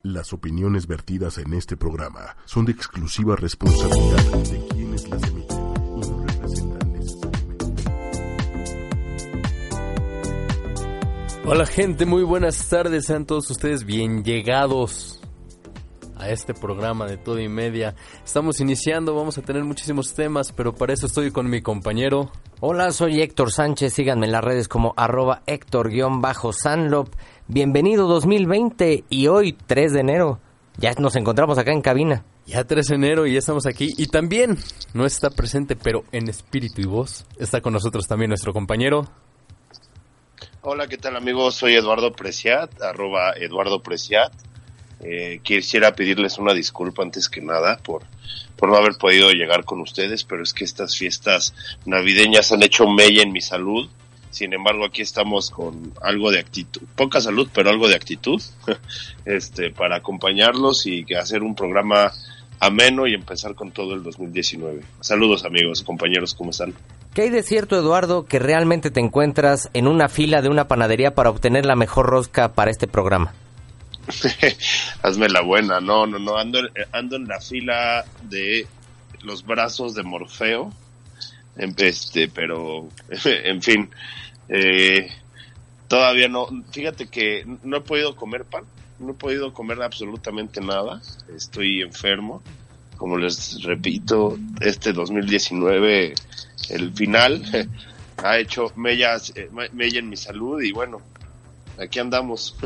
Las opiniones vertidas en este programa son de exclusiva responsabilidad de quienes las emiten y no representan necesariamente. Hola gente, muy buenas tardes, sean todos ustedes bien llegados a este programa de todo y media. Estamos iniciando, vamos a tener muchísimos temas, pero para eso estoy con mi compañero. Hola, soy Héctor Sánchez, síganme en las redes como arroba Héctor-Sanlop. Bienvenido 2020 y hoy 3 de enero. Ya nos encontramos acá en cabina. Ya 3 de enero y ya estamos aquí. Y también no está presente, pero en espíritu y voz, está con nosotros también nuestro compañero. Hola, ¿qué tal amigos? Soy Eduardo Preciat, arroba Eduardo Preciat. Eh, quisiera pedirles una disculpa antes que nada por, por no haber podido llegar con ustedes, pero es que estas fiestas navideñas han hecho mella en mi salud. Sin embargo, aquí estamos con algo de actitud, poca salud, pero algo de actitud, este, para acompañarlos y hacer un programa ameno y empezar con todo el 2019. Saludos amigos, compañeros, ¿cómo están? ¿Qué hay de cierto, Eduardo, que realmente te encuentras en una fila de una panadería para obtener la mejor rosca para este programa? Hazme la buena, no, no, no, ando, ando en la fila de los brazos de Morfeo, em, este, pero, en fin, eh, todavía no, fíjate que no he podido comer pan, no he podido comer absolutamente nada, estoy enfermo, como les repito, este 2019, el final, ha hecho mellas, eh, mella en mi salud y bueno, aquí andamos.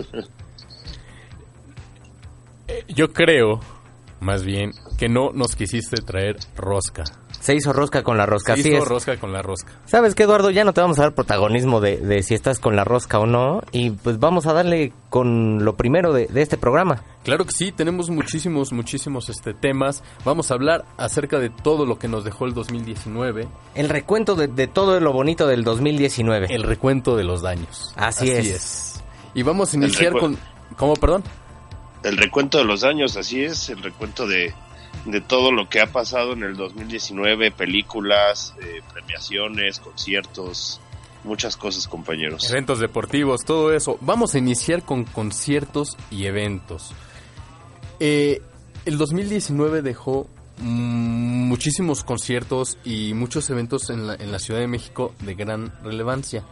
Yo creo, más bien, que no nos quisiste traer rosca. Se hizo rosca con la rosca, Se así hizo es. rosca con la rosca. ¿Sabes qué, Eduardo? Ya no te vamos a dar protagonismo de, de si estás con la rosca o no. Y pues vamos a darle con lo primero de, de este programa. Claro que sí, tenemos muchísimos, muchísimos este, temas. Vamos a hablar acerca de todo lo que nos dejó el 2019, El recuento de, de todo lo bonito del 2019. el recuento de los daños. Así es. Y vamos a iniciar con... ¿Cómo, perdón? el recuento de los años, así es, el recuento de, de todo lo que ha pasado en el 2019, películas, eh, premiaciones, conciertos, muchas cosas, compañeros. Eventos deportivos, todo eso. Vamos a iniciar con conciertos y eventos. Eh, el 2019 dejó mm, muchísimos conciertos y muchos eventos en la, en la Ciudad de México de gran relevancia.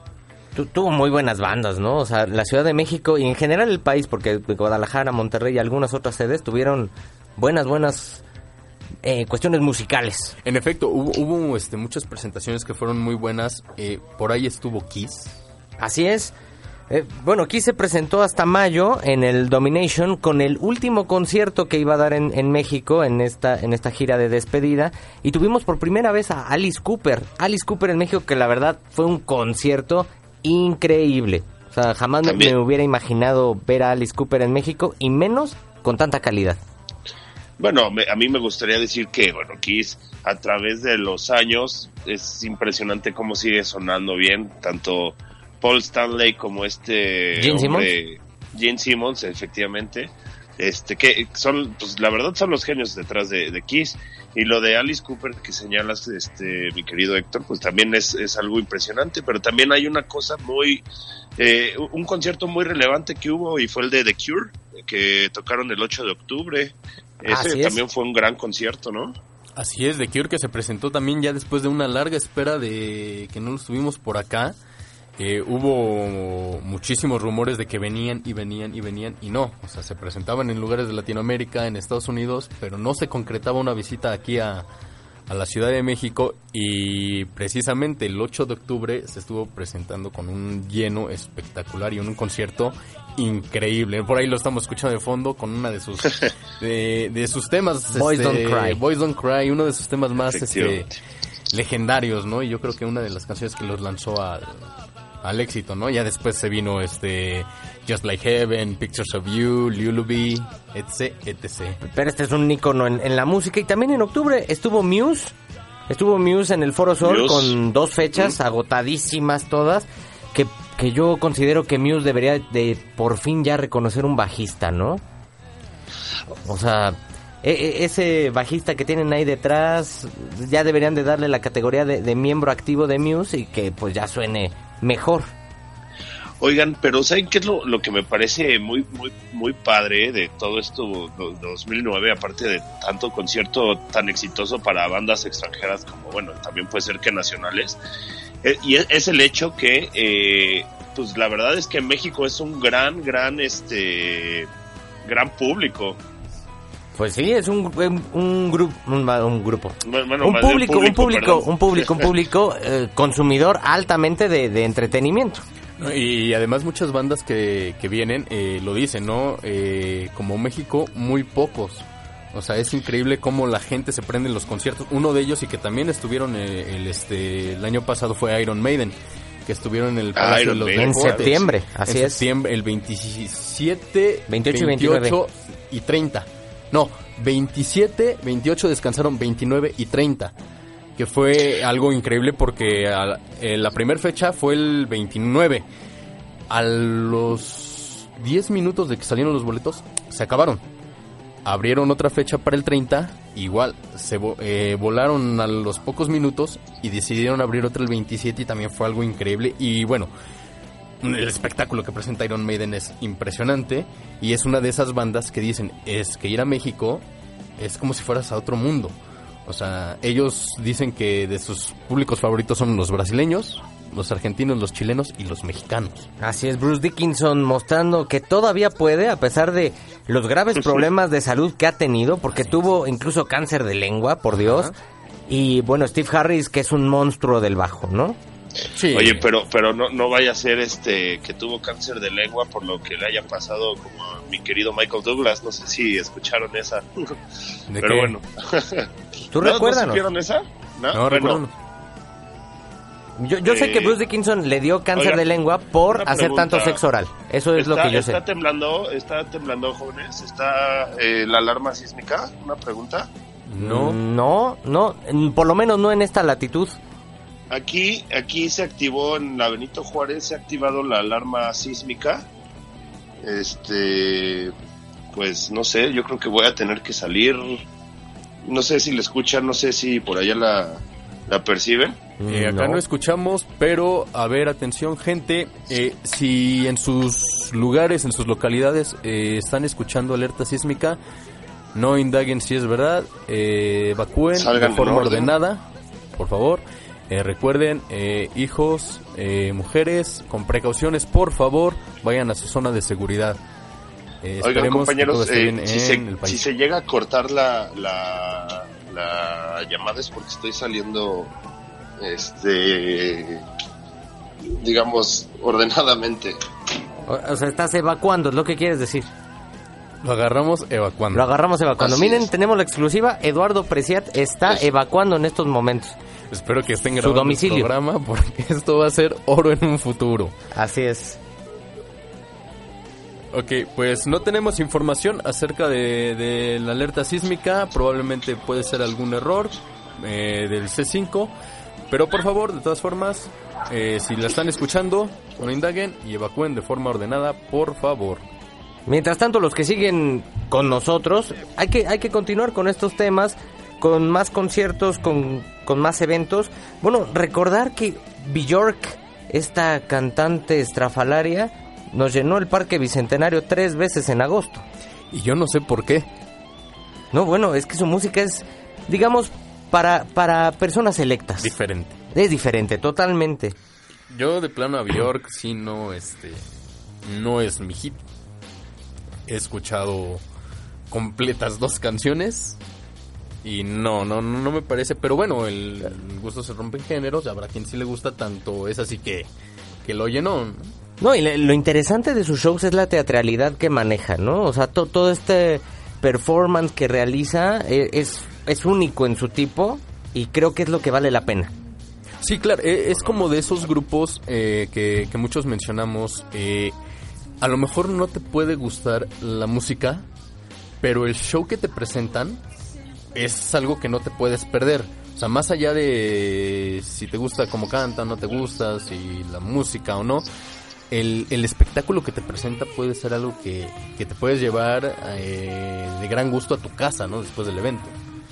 Tu- tuvo muy buenas bandas, ¿no? O sea, la Ciudad de México y en general el país, porque Guadalajara, Monterrey y algunas otras sedes tuvieron buenas, buenas eh, cuestiones musicales. En efecto, hubo, hubo, este, muchas presentaciones que fueron muy buenas. Eh, por ahí estuvo Kiss. Así es. Eh, bueno, aquí se presentó hasta mayo en el Domination con el último concierto que iba a dar en, en México en esta, en esta gira de despedida. Y tuvimos por primera vez a Alice Cooper. Alice Cooper en México, que la verdad fue un concierto increíble. O sea, jamás me hubiera imaginado ver a Alice Cooper en México y menos con tanta calidad. Bueno, me- a mí me gustaría decir que, bueno, Kiss a través de los años es impresionante cómo sigue sonando bien, tanto Paul Stanley como este Gene hombre, Gene Simmons, efectivamente, este que son, pues la verdad son los genios detrás de, de Kiss. Y lo de Alice Cooper que señalas, este, mi querido Héctor, pues también es, es algo impresionante, pero también hay una cosa muy, eh, un concierto muy relevante que hubo y fue el de The Cure, que tocaron el 8 de octubre. Ese es. también fue un gran concierto, ¿no? Así es, de Cure que se presentó también ya después de una larga espera de que no los tuvimos por acá. Eh, hubo muchísimos rumores de que venían y venían y venían y no, o sea, se presentaban en lugares de Latinoamérica, en Estados Unidos, pero no se concretaba una visita aquí a, a la Ciudad de México y precisamente el 8 de octubre se estuvo presentando con un lleno espectacular y un concierto increíble. Por ahí lo estamos escuchando de fondo con una de sus de, de sus temas Boys este, Don't Cry. Boys Don't Cry, uno de sus temas más este, legendarios, ¿no? Y yo creo que una de las canciones que los lanzó al, al éxito, ¿no? Ya después se vino este Just Like Heaven, Pictures of You, Lullaby, etc, etc. Pero este es un icono en, en la música y también en octubre estuvo Muse. Estuvo Muse en el Foro Sol Muse. con dos fechas agotadísimas todas. Que, que yo considero que Muse debería de por fin ya reconocer un bajista, ¿no? O sea, e- e- ese bajista que tienen ahí detrás, ya deberían de darle la categoría de, de miembro activo de Muse y que pues ya suene mejor. Oigan, pero ¿saben qué es lo, lo que me parece muy, muy, muy padre de todo esto do- 2009, aparte de tanto concierto tan exitoso para bandas extranjeras como, bueno, también puede ser que nacionales? Eh, y es, el hecho que, eh, pues la verdad es que México es un gran, gran, este, gran público. Pues sí, es un, un, un grupo, un, un grupo. Bueno, un público, un público, perdón. un público, un público eh, consumidor altamente de, de entretenimiento. Y además muchas bandas que, que vienen eh, lo dicen, ¿no? Eh, como México, muy pocos. O sea, es increíble cómo la gente se prende en los conciertos. Uno de ellos y que también estuvieron eh, el, este, el año pasado fue Iron Maiden, que estuvieron en el Ah, Palacio Iron de los Maiden, En septiembre, así en es. septiembre, el 27, 28 y 29. 28 y 30. No, 27, 28 descansaron 29 y 30. Que fue algo increíble porque a- eh, la primera fecha fue el 29. A los 10 minutos de que salieron los boletos, se acabaron. Abrieron otra fecha para el 30, igual, se eh, volaron a los pocos minutos y decidieron abrir otra el 27 y también fue algo increíble. Y bueno, el espectáculo que presenta Iron Maiden es impresionante y es una de esas bandas que dicen es que ir a México es como si fueras a otro mundo. O sea, ellos dicen que de sus públicos favoritos son los brasileños, los argentinos, los chilenos y los mexicanos. Así es, Bruce Dickinson mostrando que todavía puede, a pesar de los graves problemas de salud que ha tenido, porque tuvo incluso cáncer de lengua, por Dios. Y bueno, Steve Harris, que es un monstruo del bajo, ¿no? Sí. Oye, pero pero no, no vaya a ser este que tuvo cáncer de lengua por lo que le haya pasado como a mi querido Michael Douglas. No sé si escucharon esa. ¿De pero qué? bueno. ¿Tú ¿No, ¿No recuérdanos? supieron esa? No, No, bueno, yo yo sé que Eh, Bruce Dickinson le dio cáncer oiga, de lengua por hacer pregunta. tanto sexo oral. Eso es lo está, que yo sé. está temblando, está temblando, jóvenes. Está eh, la alarma sísmica. Una pregunta. No. No, no, por lo menos no en esta latitud. Aquí, aquí se activó en la Benito Juárez, se ha activado la alarma sísmica. Este, pues no sé, yo creo que voy a tener que salir. No sé si la escuchan, no sé si por allá la, la perciben. Eh, acá no. escuchamos, pero a ver, atención gente, eh, si en sus lugares, en sus localidades eh, están escuchando alerta sísmica, no indaguen si es verdad, eh, evacúen Salgan de forma en orden. ordenada, por favor. Eh, recuerden, eh, hijos, eh, mujeres, con precauciones, por favor, vayan a su zona de seguridad. Eh, Oigan, esperemos que todo compañeros, esté eh, bien si, en se, el país. si se llega a cortar la, la, la llamada es porque estoy saliendo, este, digamos, ordenadamente. O, o sea, estás evacuando, es lo que quieres decir. Lo agarramos evacuando. Lo agarramos evacuando. Así Miren, es. tenemos la exclusiva. Eduardo Preciat está Eso. evacuando en estos momentos. Espero que estén Su grabando domicilio. el programa porque esto va a ser oro en un futuro. Así es. Ok, pues no tenemos información acerca de, de la alerta sísmica. Probablemente puede ser algún error eh, del C5. Pero por favor, de todas formas, eh, si la están escuchando, no indaguen y evacúen de forma ordenada, por favor. Mientras tanto, los que siguen con nosotros, hay que, hay que continuar con estos temas, con más conciertos, con, con más eventos. Bueno, recordar que Bjork, esta cantante estrafalaria, nos llenó el Parque Bicentenario tres veces en agosto. Y yo no sé por qué. No, bueno, es que su música es, digamos, para, para personas selectas. Diferente. es diferente, totalmente. Yo de plano a Bjork sí no, este, no es mi hit. He escuchado completas dos canciones y no, no, no, no me parece. Pero bueno, el, el gusto se rompe en géneros. Habrá quien sí le gusta tanto. Es así que, que lo llenó. ¿no? No, y le- lo interesante de sus shows es la teatralidad que maneja, ¿no? O sea, to- todo este performance que realiza eh, es, es único en su tipo y creo que es lo que vale la pena. Sí, claro, eh, es como de esos grupos eh, que, que muchos mencionamos. eh, a lo mejor no te puede gustar la música, pero el show que te presentan es algo que no te puedes perder. O sea, más allá de si te gusta cómo cantan, no te gusta, si la música o no, el, el espectáculo que te presenta puede ser algo que, que te puedes llevar eh, de gran gusto a tu casa, ¿no? Después del evento.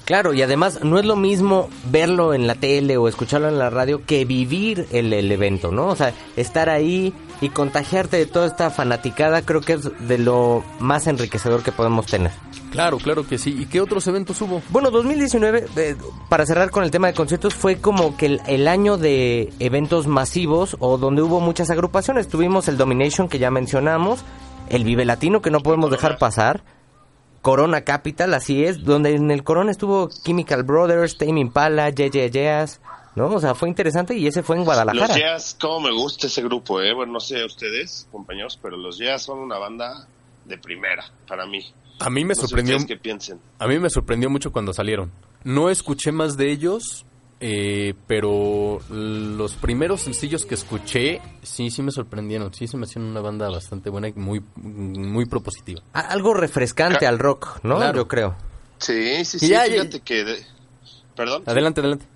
Claro, y además no es lo mismo verlo en la tele o escucharlo en la radio que vivir el, el evento, ¿no? O sea, estar ahí y contagiarte de toda esta fanaticada creo que es de lo más enriquecedor que podemos tener. Claro, claro que sí. ¿Y qué otros eventos hubo? Bueno, 2019, eh, para cerrar con el tema de conciertos, fue como que el, el año de eventos masivos o donde hubo muchas agrupaciones. Tuvimos el Domination que ya mencionamos, el Vive Latino que no podemos dejar pasar, Corona Capital, así es, donde en el Corona estuvo Chemical Brothers, Tame Impala, JJ Jazz, ¿no? O sea, fue interesante y ese fue en Guadalajara. Los Jazz, cómo me gusta ese grupo, eh. Bueno, no sé ustedes, compañeros, pero los Jazz son una banda de primera para mí. A mí me No sorprendió. ustedes qué piensen. A mí me sorprendió mucho cuando salieron. No escuché más de ellos, eh, pero los primeros sencillos que escuché, sí, sí me sorprendieron. Sí, se me hacían una banda bastante buena y muy, muy propositiva. Algo refrescante Ca- al rock, ¿no? Claro. Yo creo. Sí, sí, sí. Ya, ya- fíjate que. de- Perdón. Adelante, adelante.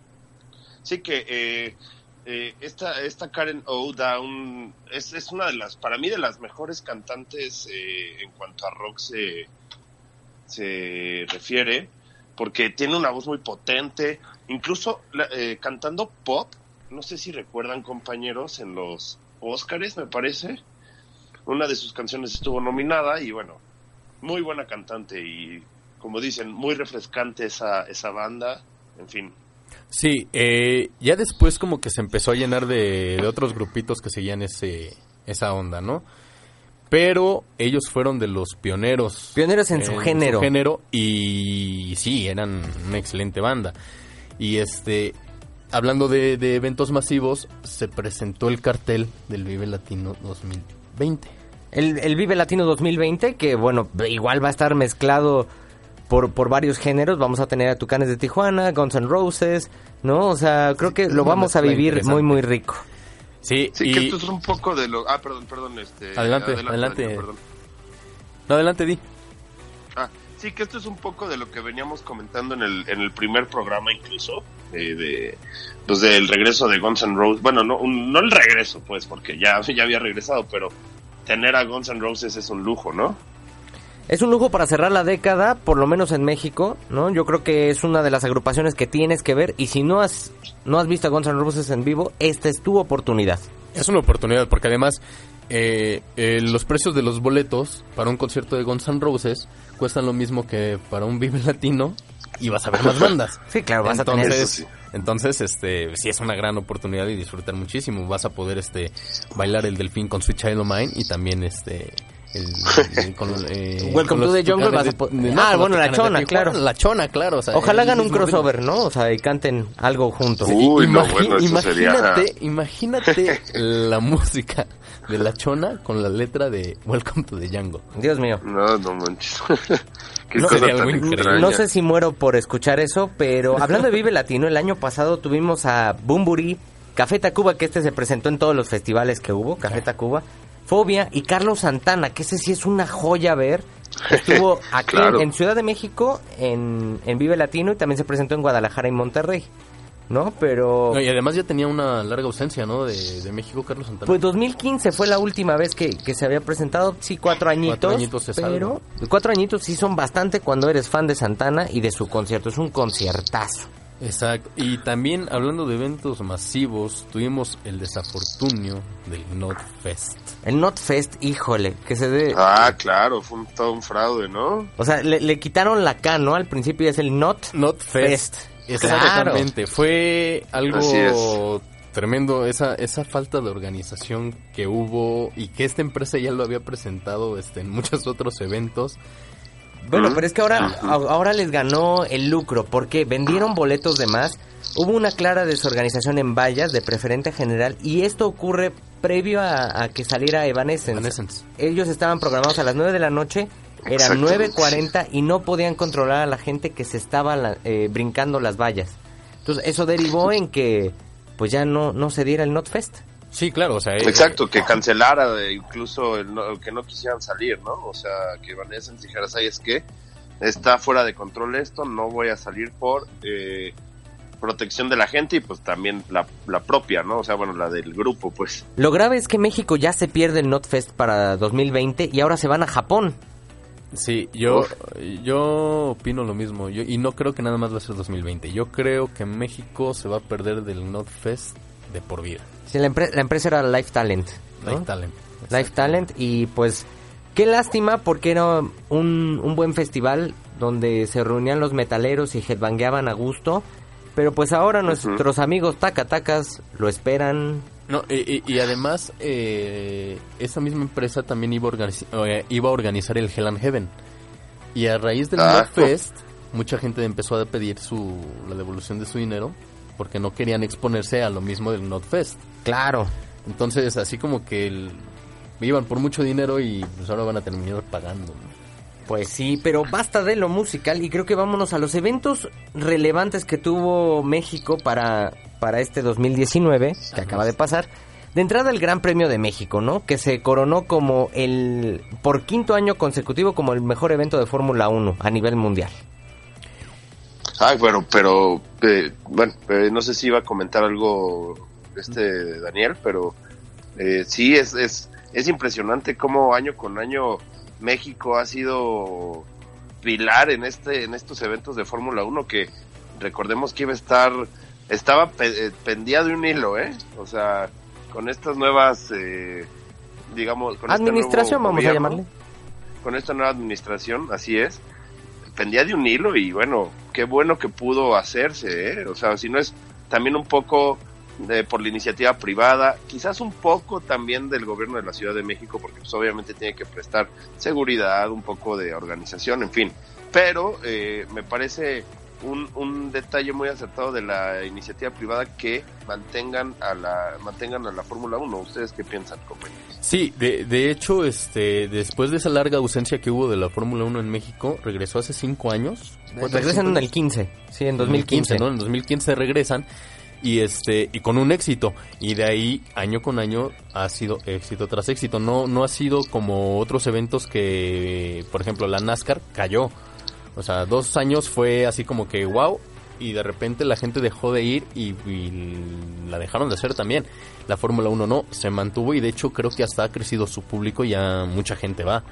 Sí que eh, eh, esta, esta Karen O da un, es, es una de las, para mí, de las mejores cantantes eh, en cuanto a rock se, se refiere, porque tiene una voz muy potente, incluso eh, cantando pop, no sé si recuerdan compañeros, en los Óscares, me parece, una de sus canciones estuvo nominada y bueno, muy buena cantante y como dicen, muy refrescante esa, esa banda, en fin. Sí, eh, ya después como que se empezó a llenar de, de otros grupitos que seguían ese, esa onda, ¿no? Pero ellos fueron de los pioneros. Pioneros en su género. género y sí, eran una excelente banda. Y este, hablando de, de eventos masivos, se presentó el cartel del Vive Latino 2020. El, el Vive Latino 2020, que bueno, igual va a estar mezclado por, por varios géneros. Vamos a tener a Tucanes de Tijuana, Guns N' Roses, ¿no? O sea, creo que lo vamos a vivir muy, muy rico. Sí, Sí, y... que esto es un poco de lo... Ah, perdón, perdón, este... Adelante, adelante. Daniel, perdón. No, adelante, Di. Ah, sí, que esto es un poco de lo que veníamos comentando en el, en el primer programa incluso, eh, de, pues del regreso de Guns N' Roses. Bueno, no, un- no el regreso, pues, porque ya, ya había regresado, pero tener a Guns N' Roses es un lujo, ¿no? Es un lujo para cerrar la década, por lo menos en México, ¿no? Yo creo que es una de las agrupaciones que tienes que ver y si no has no has visto a Guns N' Roses en vivo, esta es tu oportunidad. Es una oportunidad porque además eh, eh, los precios de los boletos para un concierto de Guns N' Roses cuestan lo mismo que para un Vive Latino y vas a ver más bandas. Sí, claro, vas a tener- entonces, Eso sí. entonces este sí es una gran oportunidad y disfrutar muchísimo. Vas a poder este bailar el delfín con Sweet Child O' Mine y también este el, el- con, eh, Welcome con to the Jungle, vas a de- Ah, bueno, la Chona, claro. La chona, claro. o sea, Ojalá hagan un crossover, ¿no? O sea, y canten algo juntos. Uy, no, Imagi- bueno, eso sería- imagínate, imagínate la música de la chona con la letra de Welcome to the Jungle. Dios mío. No, no manches. No. No sé si muero por escuchar eso, pero hablando de Vive Latino, el año pasado tuvimos a Bumburi, Café Tacuba, que este se presentó en todos los festivales que hubo, Café Tacuba, Fobia y Carlos Santana, que ese sí es una joya ver. Estuvo aquí Claro. en Ciudad de México, en, en Vive Latino, y también se presentó en Guadalajara y Monterrey, ¿no? Pero... No, y además ya tenía una larga ausencia, ¿no? De, de México, Carlos Santana. Pues 2015 fue la última vez que, que se había presentado, sí, cuatro añitos, Cuatro añitos es pero cuatro añitos sí son bastante cuando eres fan de Santana y de su concierto, es un conciertazo. Exacto. Y también hablando de eventos masivos, tuvimos el desafortunio del Not Fest. El Not Fest, híjole, que se dé... Ah, claro, fue un, todo un fraude, ¿no? O sea, le, le quitaron la K, ¿no? Al principio es el Not, Not Fest. Fest. Exactamente. Fue algo tremendo esa esa falta de organización que hubo y que esta empresa ya lo había presentado este en muchos otros eventos. Bueno, pero es que ahora, ahora les ganó el lucro, porque vendieron boletos de más, hubo una clara desorganización en vallas de preferente general, y esto ocurre previo a, a que saliera Evanescence. Evanescence. Ellos estaban programados a las 9 de la noche, eran Exactamente. 9.40 y no podían controlar a la gente que se estaba la- eh, brincando las vallas. Entonces, eso derivó en que pues ya no, no se diera el NotFest. Sí, claro, o sea... eh, Exacto, que cancelara incluso el, no- que no quisieran salir, ¿no? O sea, que Vanessa dijera, ¿sabes qué? Está fuera de control esto, no voy a salir por eh, protección de la gente y pues también la, la propia, ¿no? O sea, bueno, la del grupo, pues. Lo grave es que México ya se pierde el NotFest para 2020 y ahora se van a Japón. Sí, yo, Uf. yo opino lo mismo. Yo, y no creo que nada más va a ser 2020. Yo creo que México se va a perder del NotFest de por vida. Sí, la, empre- la empresa era Life Talent. ¿no? Life Talent. Life Talent y pues qué lástima porque era un, un buen festival donde se reunían los metaleros y headbangueaban a gusto. Pero pues ahora nuestros amigos tacatacas lo esperan. No, y, y- y además, eh, esa misma empresa también iba a, organiz- eh, iba a organizar el Hell and Heaven. Y a raíz del Ah. NotFest, mucha gente empezó a pedir su, la devolución de su dinero porque no querían exponerse a lo mismo del NotFest. Claro. Entonces, así como que el- iban por mucho dinero y pues ahora van a terminar pagando. ¿no? Pues sí, pero basta de lo musical y creo que vámonos a los eventos relevantes que tuvo México para, para este 2019, que acaba de pasar. De entrada el Gran Premio de México, ¿no? Que se coronó como el, por quinto año consecutivo, como el mejor evento de Fórmula 1 a nivel mundial. Ay, bueno, pero, eh, bueno, eh, no sé si iba a comentar algo este Daniel, pero eh, sí, es, es, es impresionante cómo año con año México ha sido pilar en este en estos eventos de Fórmula 1 que recordemos que iba a estar estaba pe- eh, pendía de un hilo, ¿eh? O sea, con estas nuevas eh, digamos con este Administración, nuevo vamos a llamarle. con esta nueva administración, así es, pendía de un hilo y bueno, qué bueno que pudo hacerse, ¿eh? O sea, si no es también un poco de, por la iniciativa privada, quizás un poco también del gobierno de la Ciudad de México, porque pues obviamente tiene que prestar seguridad, un poco de organización, en fin. Pero eh, me parece un, un detalle muy acertado de la iniciativa privada que mantengan a la mantengan a la Fórmula 1. ¿Ustedes qué piensan, compañeros? Sí, de, de hecho, este, después de esa larga ausencia que hubo de la Fórmula 1 en México, regresó hace cinco años. Pues regresan en el 15, sí, en 2015. ¿no? En 2015 regresan y este y con un éxito y de ahí año con año ha sido éxito tras éxito. No no ha sido como otros eventos que, por ejemplo, la NASCAR cayó. O sea, dos años fue así como que wow y de repente la gente dejó de ir y, y la dejaron de hacer también. La Fórmula 1 no, se mantuvo y de hecho creo que hasta ha crecido su público y ya mucha gente va.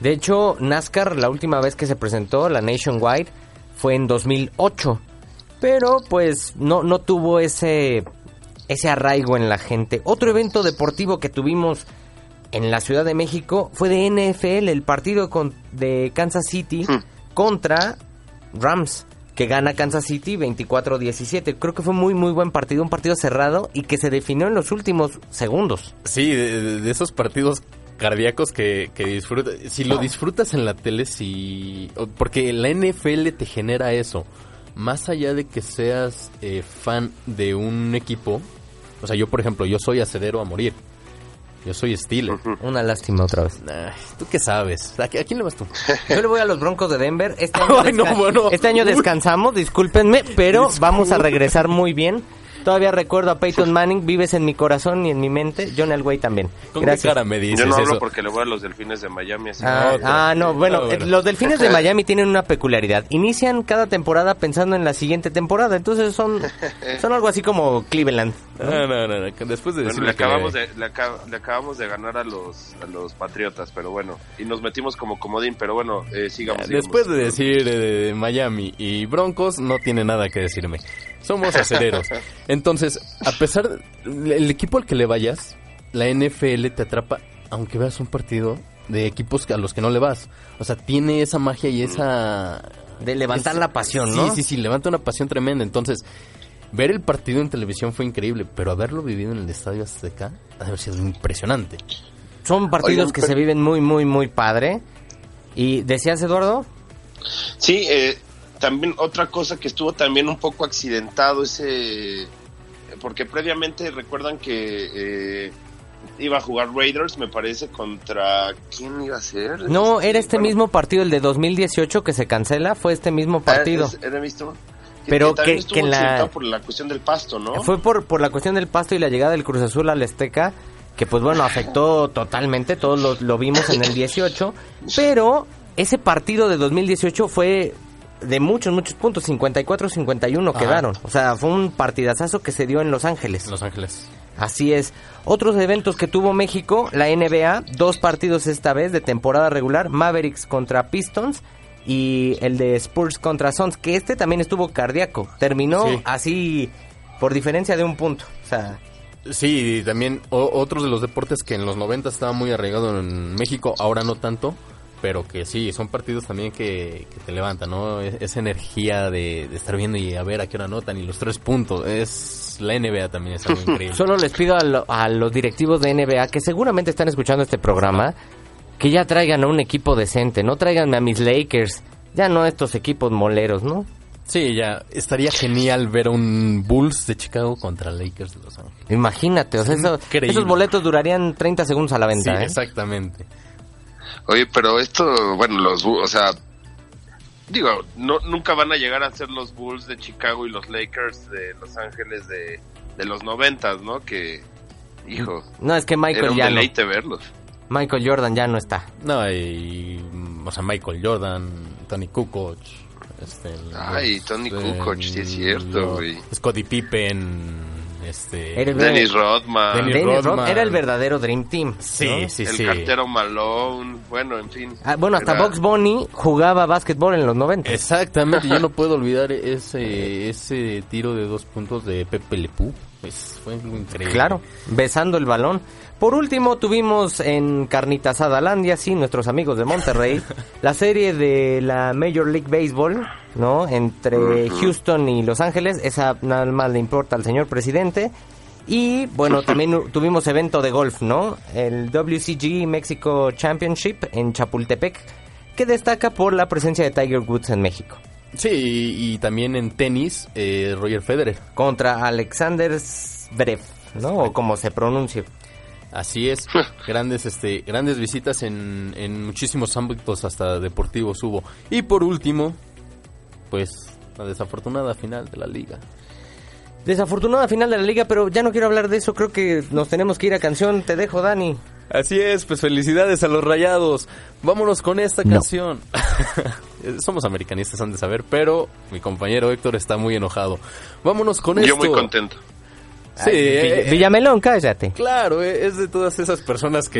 De hecho, NASCAR, la última vez que se presentó, la Nationwide, fue en 2008. Pero pues no, no tuvo ese, ese arraigo en la gente. Otro evento deportivo que tuvimos en la Ciudad de México fue de NFL, el partido con- de Kansas City contra Rams, que gana Kansas City 24-17. Creo que fue muy muy buen partido, un partido cerrado y que se definió en los últimos segundos. Sí, de, esos partidos cardíacos que, que disfrutas. Si lo disfrutas en la tele, o- Porque la NFL te genera eso. Más allá de que seas eh, fan de un equipo. O sea, yo, por ejemplo, yo soy acedero a morir. Yo soy Steeler. Una lástima otra vez. Ay, ¿Tú qué sabes? ¿A, qui- a quién le vas tú? Yo le voy a los Broncos de Denver. Este año, Ay, no, desca- bueno. este año descansamos, discúlpenme, pero vamos a regresar muy bien. Todavía recuerdo a Peyton Manning, vives en mi corazón y en mi mente. John Elway también. ¿Con qué Gracias. cara me dices Yo no hablo eso? porque le voy a los delfines de Miami. Así Ah, ah, no, bueno, Ah, bueno. eh, los delfines de Miami tienen una peculiaridad. Inician cada temporada pensando en la siguiente temporada, entonces son, son algo así como Cleveland. No, no, no, no, Después de Bueno, le que- acabamos, de, le, acab- le acabamos de ganar a los, a los Patriotas, pero bueno, y nos metimos como comodín, pero bueno, eh, sigamos. sigamos. Después de decir eh, Miami y Broncos, no tiene nada que decirme. Somos acederos. Entonces, a pesar el equipo al que le vayas, la NFL te atrapa, aunque veas un partido de equipos a los que no le vas. O sea, tiene esa magia y esa... De levantar es- la pasión, sí, ¿no? Sí, sí, levanta una pasión tremenda. Entonces, ver el partido en televisión fue increíble, pero haberlo vivido en el Estadio Azteca ha de haber sido impresionante. Son partidos Oigan, que pero- se viven muy, muy, muy padre. ¿Y decías, Eduardo? Sí, eh, también otra cosa que estuvo también un poco accidentado ese, porque previamente recuerdan que eh, iba a jugar Raiders, me parece, contra quién iba a ser. No, era este Bueno, mismo partido, el de 2018 que se cancela, fue este mismo partido. Ah, es- era visto. Pero que, que en la... por la cuestión del pasto, ¿no? Fue por, por la cuestión del pasto y la llegada del Cruz Azul al Azteca, que pues bueno, afectó totalmente, todos lo, lo vimos en el 18, pero ese partido de 2018 fue de muchos, muchos puntos, 54-51 Ajá. quedaron. O sea, fue un partidazazo que se dio en Los Ángeles. Los Ángeles. Así es. Otros eventos que tuvo México, la NBA, dos partidos esta vez de temporada regular, Mavericks contra Pistons y el de Spurs contra Suns, que este también estuvo cardíaco. Terminó Sí. así por diferencia de un punto. O sea, Sí, y también o- otros de los deportes que en los 90 estaban muy arraigados en México, ahora no tanto, pero que sí, son partidos también que, que te levantan, ¿no? Es- esa energía de, de estar viendo y a ver a qué hora anotan y los tres puntos. Es la NBA también es algo increíble. Solo les pido a, lo- a los directivos de NBA que seguramente están escuchando este programa que ya traigan a un equipo decente, no traiganme a mis Lakers, ya no a estos equipos moleros, ¿no? Sí, ya estaría genial ver un Bulls de Chicago contra Lakers de Los Ángeles. Imagínate, o sea, eso- Increíble. esos boletos durarían 30 segundos a la Sí, venta. ¿eh? exactamente. Oye, pero esto, bueno, los, o sea, digo, no, nunca van a llegar a ser los Bulls de Chicago y los Lakers de Los Ángeles de, de los noventas, ¿no? Que, hijo, No, es que era Michael un ya no. deleite verlos. Michael Jordan ya no está. No, y, o sea, Michael Jordan, Tony Kukoc. Este, Ay, Tony Kukoc, sí es cierto, los- güey. Scottie Pippen, este... Eres- Dennis Rodman, Dennis Dennis Rodman Rodman. era el verdadero Dream Team. Sí, ¿no? sí, el sí. cartero Malone, bueno, en fin. Ah, bueno, hasta Era- Box Bunny jugaba básquetbol en los 90. Exactamente, yo no puedo olvidar ese ese tiro de dos puntos de Pepe Lepú. Pues fue algo increíble. Claro, besando el balón. Por último, tuvimos en Carnitas Adalandia, sí, nuestros amigos de Monterrey, la serie de la Major League Baseball, ¿no? Entre Houston y Los Ángeles. Esa nada más le importa al señor presidente. Y bueno, también tuvimos evento de golf, ¿no? El WCG Mexico Championship en Chapultepec, que destaca por la presencia de Tiger Woods en México. Sí, y, y también en tenis, eh, Roger Federer. Contra Alexander Zverev, ¿no? O como se pronuncie. Así es, grandes este grandes visitas en, en muchísimos ámbitos hasta deportivos hubo. Y por último, pues la desafortunada final de la liga. Desafortunada final de la liga, pero ya no quiero hablar de eso. Creo que nos tenemos que ir a canción. Te dejo, Dani. Así es, pues felicidades a los rayados. Vámonos con esta canción. Somos americanistas, han de saber, pero mi compañero Héctor está muy enojado. Vámonos con esto. Yo muy contento. Sí, Ay, eh, Vill- eh, Villamelón, cállate. Claro, eh, es de todas esas personas que,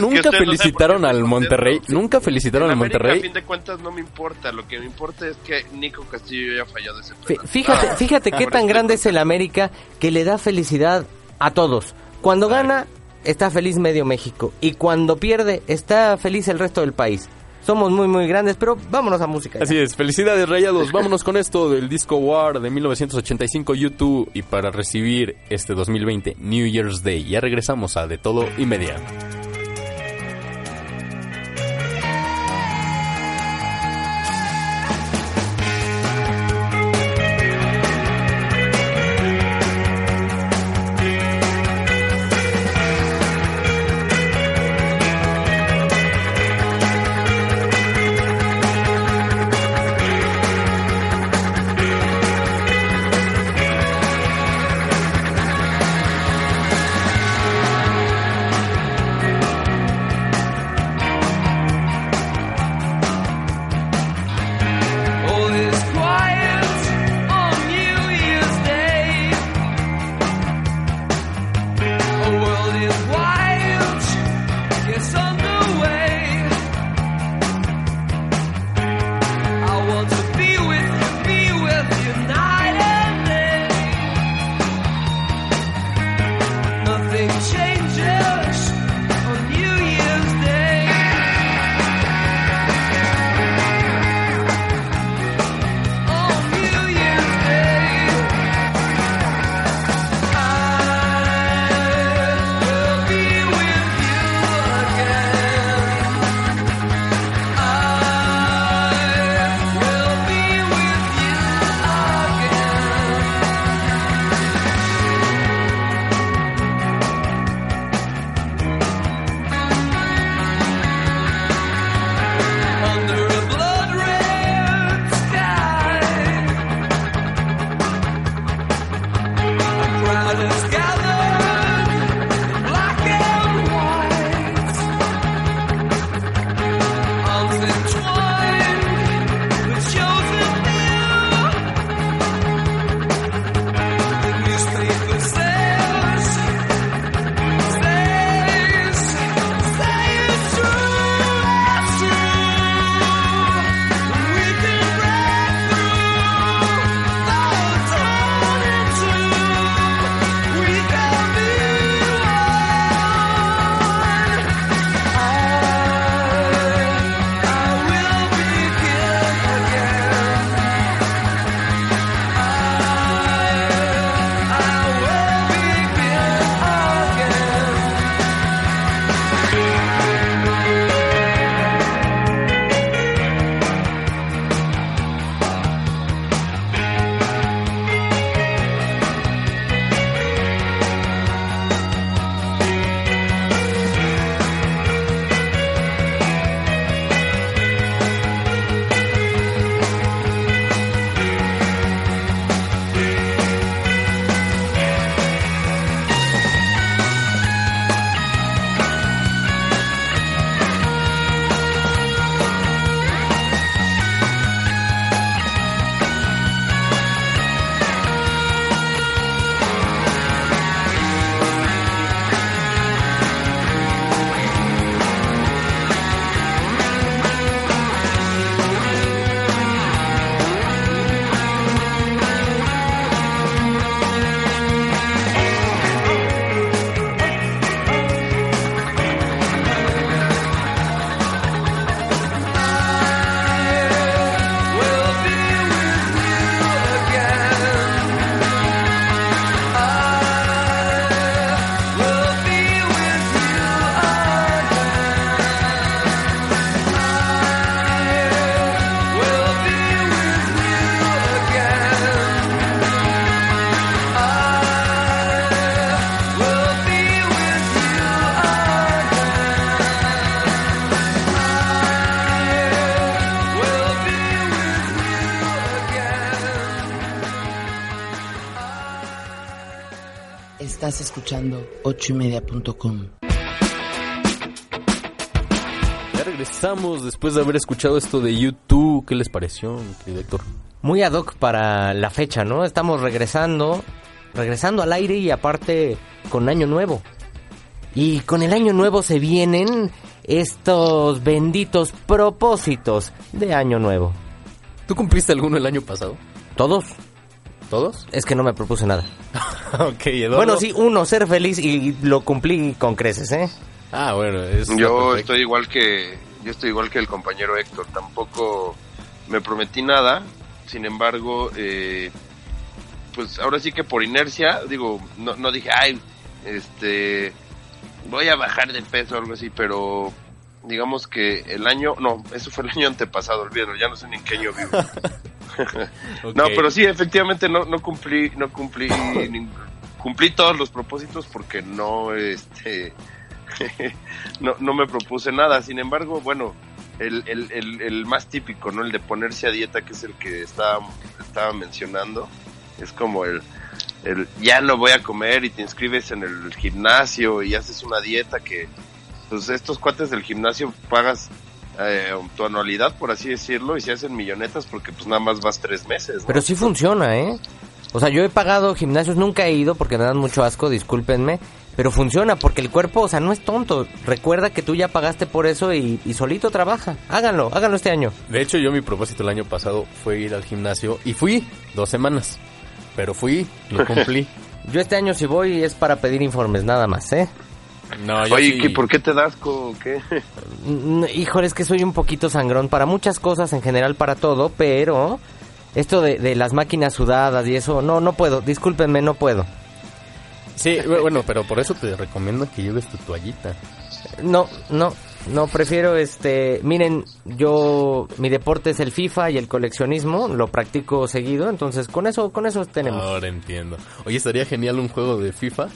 nunca felicitaron al Monterrey, nunca felicitaron al Monterrey. a fin de cuentas, no me importa. Lo que me importa es que Nico Castillo ya fallado ese penal. Fíjate, Ah, fíjate qué tan grande es el América que le da felicidad a todos. Cuando gana, está feliz medio México. Y cuando pierde, está feliz el resto del país. Somos muy, muy grandes, pero vámonos a música. ya. Así es, felicidades rayados. Vámonos con esto del disco War de 1985 YouTube y para recibir este 2020 New Year's Day. Ya regresamos a De Todo y Media. ochoymedia.com. Ya regresamos después de haber escuchado esto de YouTube. ¿Qué les pareció, Héctor? Muy ad hoc para la fecha, ¿no? Estamos regresando, regresando al aire y aparte con año nuevo. Y con el año nuevo se vienen estos benditos propósitos de año nuevo. ¿Tú cumpliste alguno el año pasado? ¿Todos? ¿Todos? Es que no me propuse nada. ok, Eduardo. Bueno, sí, uno, ser feliz y lo cumplí con creces, ¿eh? Ah, bueno, es Yo estoy igual que yo estoy igual que el compañero Héctor. Tampoco me prometí nada. Sin embargo, eh, pues ahora sí que por inercia, digo, no, no dije, ay, este, voy a bajar de peso o algo así, pero digamos que el año, no, eso fue el año antepasado, olvídalo, ya no sé ni en qué año vivo. No, pero sí, efectivamente no, no cumplí, no cumplí, cumplí todos los propósitos porque no, este, no, no me propuse nada. Sin embargo, bueno, el, el, el, el más típico, ¿no? El de ponerse a dieta, que es el que estaba, estaba mencionando, es como el, el ya no voy a comer y te inscribes en el gimnasio y haces una dieta que, pues estos cuates del gimnasio pagas eh, tu anualidad, por así decirlo, y se hacen millonetas porque pues nada más vas tres meses. ¿no? Pero sí funciona, ¿eh? O sea, yo he pagado gimnasios, nunca he ido porque me dan mucho asco, discúlpenme. Pero funciona porque el cuerpo, o sea, no es tonto. Recuerda que tú ya pagaste por eso y, y solito trabaja. Háganlo, háganlo este año. De hecho, yo mi propósito el año pasado fue ir al gimnasio y fui dos semanas. Pero fui, lo cumplí. Yo este año si voy es para pedir informes, nada más, ¿eh? No, yo Oye, sí- ¿qué, ¿por qué te das o ¿Qué? Mm, Híjole, es que soy un poquito sangrón para muchas cosas, en general para todo, pero esto de, de las máquinas sudadas y eso, no, no puedo, discúlpenme, no puedo. Sí, bueno, pero por eso te recomiendo que lleves tu toallita. No, no, no, prefiero este, miren, yo, mi deporte es el FIFA y el coleccionismo, lo practico seguido, entonces con eso, con eso tenemos. Ahora entiendo. Oye, estaría genial un juego de FIFA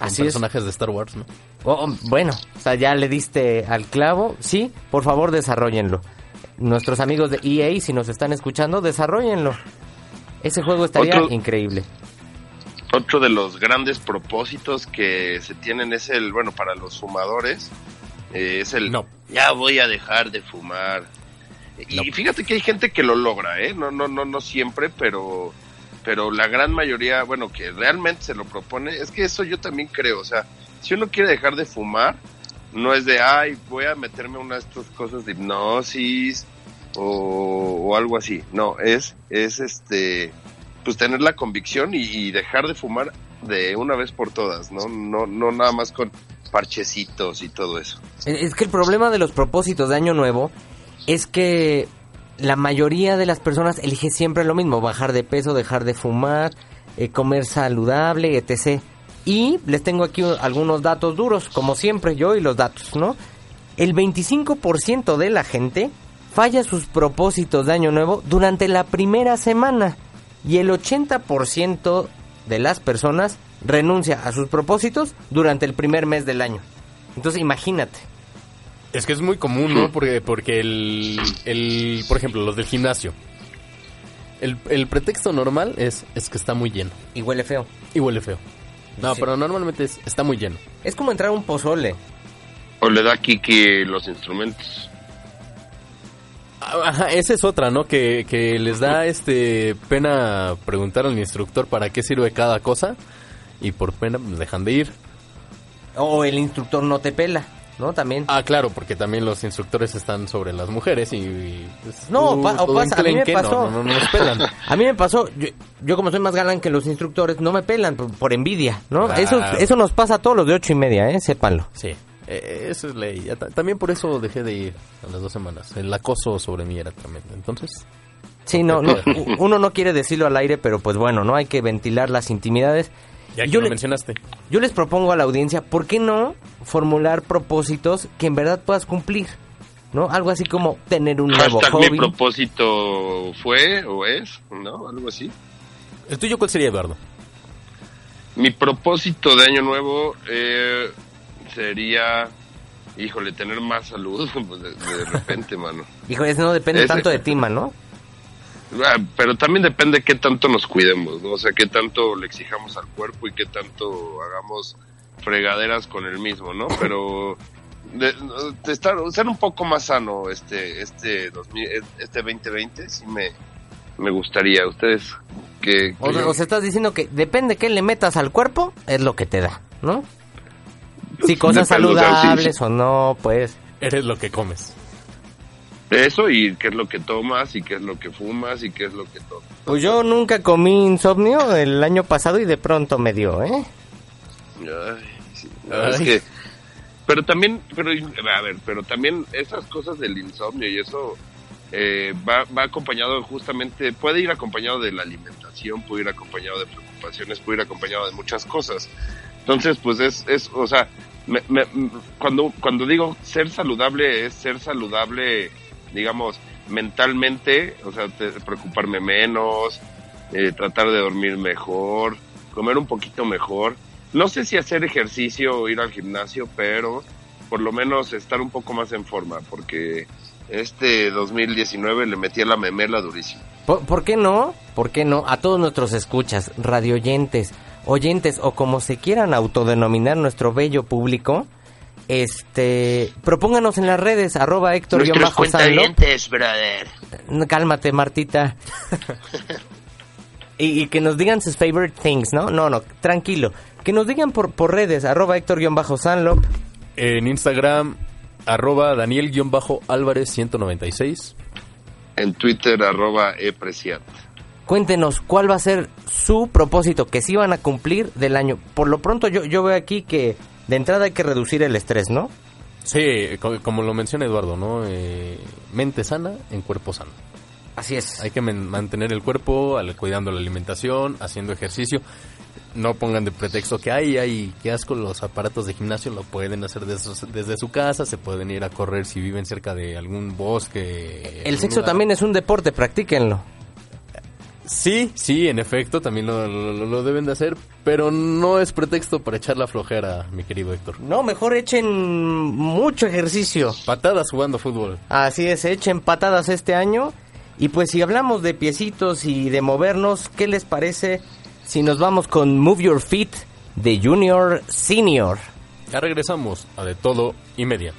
Así es. personajes de Star Wars, ¿no? Oh, oh, bueno, o sea, ya le diste al clavo, sí, por favor desarrollenlo. Nuestros amigos de EA, si nos están escuchando, desarrollenlo. Ese juego estaría Otro- increíble. Otro de los grandes propósitos que se tienen es el, bueno, para los fumadores, eh, es el, No. ya voy a dejar de fumar. Y No. fíjate que hay gente que lo logra, ¿eh? No, no, no, no siempre, pero, pero la gran mayoría, bueno, que realmente se lo propone, es que eso yo también creo, o sea, si uno quiere dejar de fumar, no es de, ay, voy a meterme una de estas cosas de hipnosis o, o algo así, no, es, es este, pues tener la convicción y, y dejar de fumar de una vez por todas, ¿no? No, no nada más con parchecitos y todo eso. Es que el problema de los propósitos de Año Nuevo es que la mayoría de las personas elige siempre lo mismo, bajar de peso, dejar de fumar, eh, comer saludable, etc. Y les tengo aquí algunos datos duros, como siempre yo y los datos, ¿no? El 25% de la gente falla sus propósitos de Año Nuevo durante la primera semana y el 80% de las personas renuncia a sus propósitos durante el primer mes del año. Entonces imagínate. Es que es muy común, ¿no? Porque, porque el, el, por ejemplo, los del gimnasio. El, el pretexto normal es, es que está muy lleno Y huele feo. y huele feo. No, Sí. pero normalmente es, está muy lleno. Es como entrar a un pozole. O le da a Kiki los instrumentos. Ajá, esa es otra, ¿no? Que, que les da este pena preguntar al instructor para qué sirve cada cosa y por pena pues, dejan de ir. O el instructor no te pela, ¿no? También. Ah, claro, porque también los instructores están sobre las mujeres y... y, pues, No, tú- pa- o pasa, a mí me enclenque, no, pasó. No, no, nos pelan. A mí me pasó, yo, yo como soy más galán que los instructores, no me pelan por, por envidia, ¿no? Claro. Eso, eso nos pasa a todos los de ocho y media, ¿eh? Sépanlo. Sí, eh, eso es ley. También por eso dejé de ir a las dos semanas. El acoso sobre mí era tremendo. Entonces, Sí, no, no, uno no quiere decirlo al aire, pero pues bueno, ¿no? Hay que ventilar las intimidades. Ya que Yo lo le- mencionaste. Yo les propongo a la audiencia, ¿por qué no formular propósitos que en verdad puedas cumplir? ¿No? Algo así como tener un nuevo Hashtag mi hobby. propósito fue o es, ¿no? Algo así. ¿El tuyo cuál sería, Eduardo? Mi propósito de año nuevo eh, sería, híjole, tener más salud pues, de, de repente, mano. Híjole, eso no depende Ese- tanto de ti, ¿no? Ah, Pero también depende qué tanto nos cuidemos, ¿no? O sea, qué tanto le exijamos al cuerpo y qué tanto hagamos fregaderas con el mismo, ¿no? Pero de, de estar, ser un poco más sano este este 2000, este 2020 sí me, me gustaría. Ustedes que, O, sea, o sea, estás diciendo que depende qué le metas al cuerpo, es lo que te da, ¿no? Si cosas Depende, o sea, sí, saludables sí. o no, pues... Eres lo que comes. Eso y qué es lo que tomas y qué es lo que fumas y qué es lo que tomas. Pues yo nunca comí insomnio el año pasado y de pronto me dio, ¿eh? Ay, sí, es que, pero también, pero a ver, pero también esas cosas del insomnio y eso eh, va, va acompañado justamente, puede ir acompañado de la alimentación, puede ir acompañado de preocupaciones, puede ir acompañado de muchas cosas. Entonces, pues es, es o sea, me- me- cuando, cuando digo ser saludable es ser saludable, digamos, mentalmente, o sea, preocuparme menos, eh, tratar de dormir mejor, comer un poquito mejor. No sé si hacer ejercicio o ir al gimnasio, pero por lo menos estar un poco más en forma, porque este 2019 le metí a la memela durísimo. ¿Por, por qué no? ¿Por qué no? A todos nuestros escuchas, radioyentes, oyentes o como se quieran autodenominar nuestro bello público, este, propónganos en las redes, arroba Héctor guion Nuestros cuentavientes, brother. No, Cálmate, Martita. y, y que nos digan sus favorite things, ¿no? No, no, tranquilo. Que nos digan por, por redes, arroba Héctor-Sanlop. En Instagram, arroba Daniel-Álvarez196. En Twitter, arroba epreciat. Cuéntenos cuál va a ser su propósito que sí van a cumplir del año. Por lo pronto yo, yo veo aquí que de entrada hay que reducir el estrés, ¿no? Sí, co- como lo menciona Eduardo, ¿no? Eh, mente sana en cuerpo sano. Así es. Hay que mantener el cuerpo, al- cuidando la alimentación, haciendo ejercicio. No pongan de pretexto que hay, hay, qué asco los aparatos de gimnasio, lo pueden hacer desde, desde su casa, se pueden ir a correr si viven cerca de algún bosque. El algún sexo lugar. también es un deporte, practíquenlo. Sí, sí, en efecto, también lo, lo- lo deben de hacer, pero no es pretexto para echar la flojera, mi querido Héctor. No, mejor echen mucho ejercicio. Patadas jugando fútbol. Así es, echen patadas este año. Y pues si hablamos de piecitos y de movernos, ¿qué les parece si nos vamos con Move Your Feet de Junior Senior? Ya regresamos a De Todo y Media.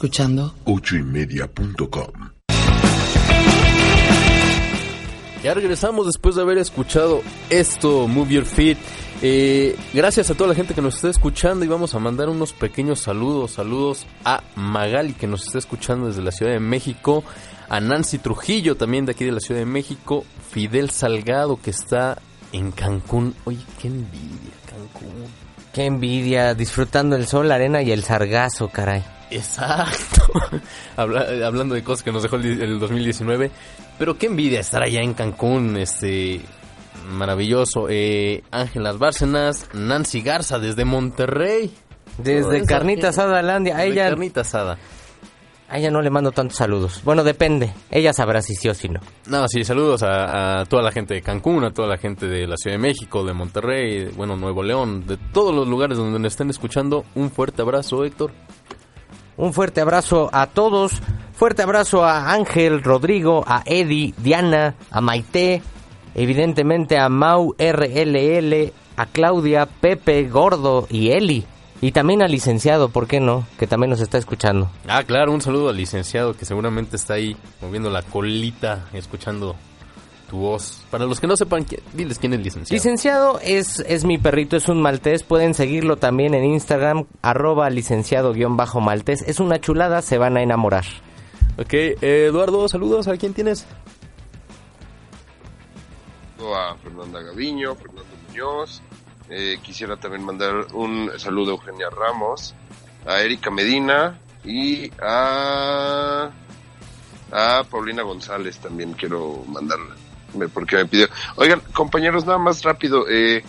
Escuchando ochoymedia.com. Ya regresamos después de haber escuchado esto, Move Your Feet. Eh, gracias a toda la gente que nos está escuchando y vamos a mandar unos pequeños saludos. Saludos a Magali que nos está escuchando desde la Ciudad de México, a Nancy Trujillo también de aquí de la Ciudad de México, Fidel Salgado que está en Cancún. Oye, qué envidia, Cancún. Qué envidia, disfrutando el sol, la arena y el sargazo, caray. Exacto. Habla- hablando de cosas que nos dejó el, el 2019. Pero qué envidia estar allá en Cancún. Este. Maravilloso. Eh, Ángelas Bárcenas. Nancy Garza desde Monterrey. Desde Carnita Asada Landia, a desde ella, Carnita asada. a ella no le mando tantos saludos. Bueno, depende. Ella sabrá si sí o si no. No, sí, saludos a, a toda la gente de Cancún, a toda la gente de la Ciudad de México, de Monterrey, bueno, Nuevo León, de todos los lugares donde nos estén escuchando. Un fuerte abrazo, Héctor. Un fuerte abrazo a todos. Fuerte abrazo a Ángel, Rodrigo, a Eddie, Diana, a Maite, evidentemente a Mau RLL, a Claudia, Pepe, Gordo y Eli. Y también al licenciado, ¿por qué no? Que también nos está escuchando. Ah, claro, un saludo al licenciado que seguramente está ahí moviendo la colita, escuchando tu voz. Para los que no sepan, diles quién es licenciado. Licenciado es, es mi perrito, es un maltés. Pueden seguirlo también en Instagram, arroba licenciado-maltés. Es una chulada, se van a enamorar. ok, eh, Eduardo, saludos. ¿A quién tienes? a Fernanda Gaviño, Fernando Muñoz. Eh, quisiera también mandar un saludo a Eugenia Ramos, a Erika Medina y a, a Paulina González también quiero mandarle porque me pidió. Oigan, compañeros, nada más rápido. Eh,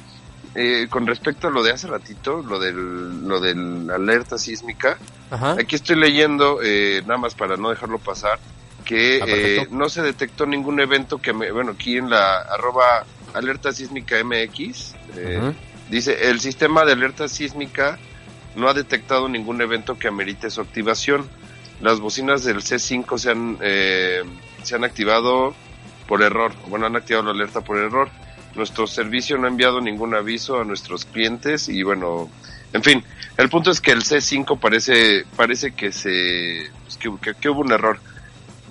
eh, con respecto a lo de hace ratito, lo del, lo del alerta sísmica, Ajá. Aquí estoy leyendo, eh, nada más para no dejarlo pasar, que Ah, eh, no se detectó ningún evento que me, bueno, aquí en la arroba alerta sísmica MX, eh, dice, el sistema de alerta sísmica no ha detectado ningún evento que amerite su activación. Las bocinas del C5 se han, eh, se han activado por error, bueno, han activado la alerta por error. Nuestro servicio no ha enviado ningún aviso a nuestros clientes y bueno, en fin, el punto es que el C5 parece, parece que se, pues, que, que- que hubo un error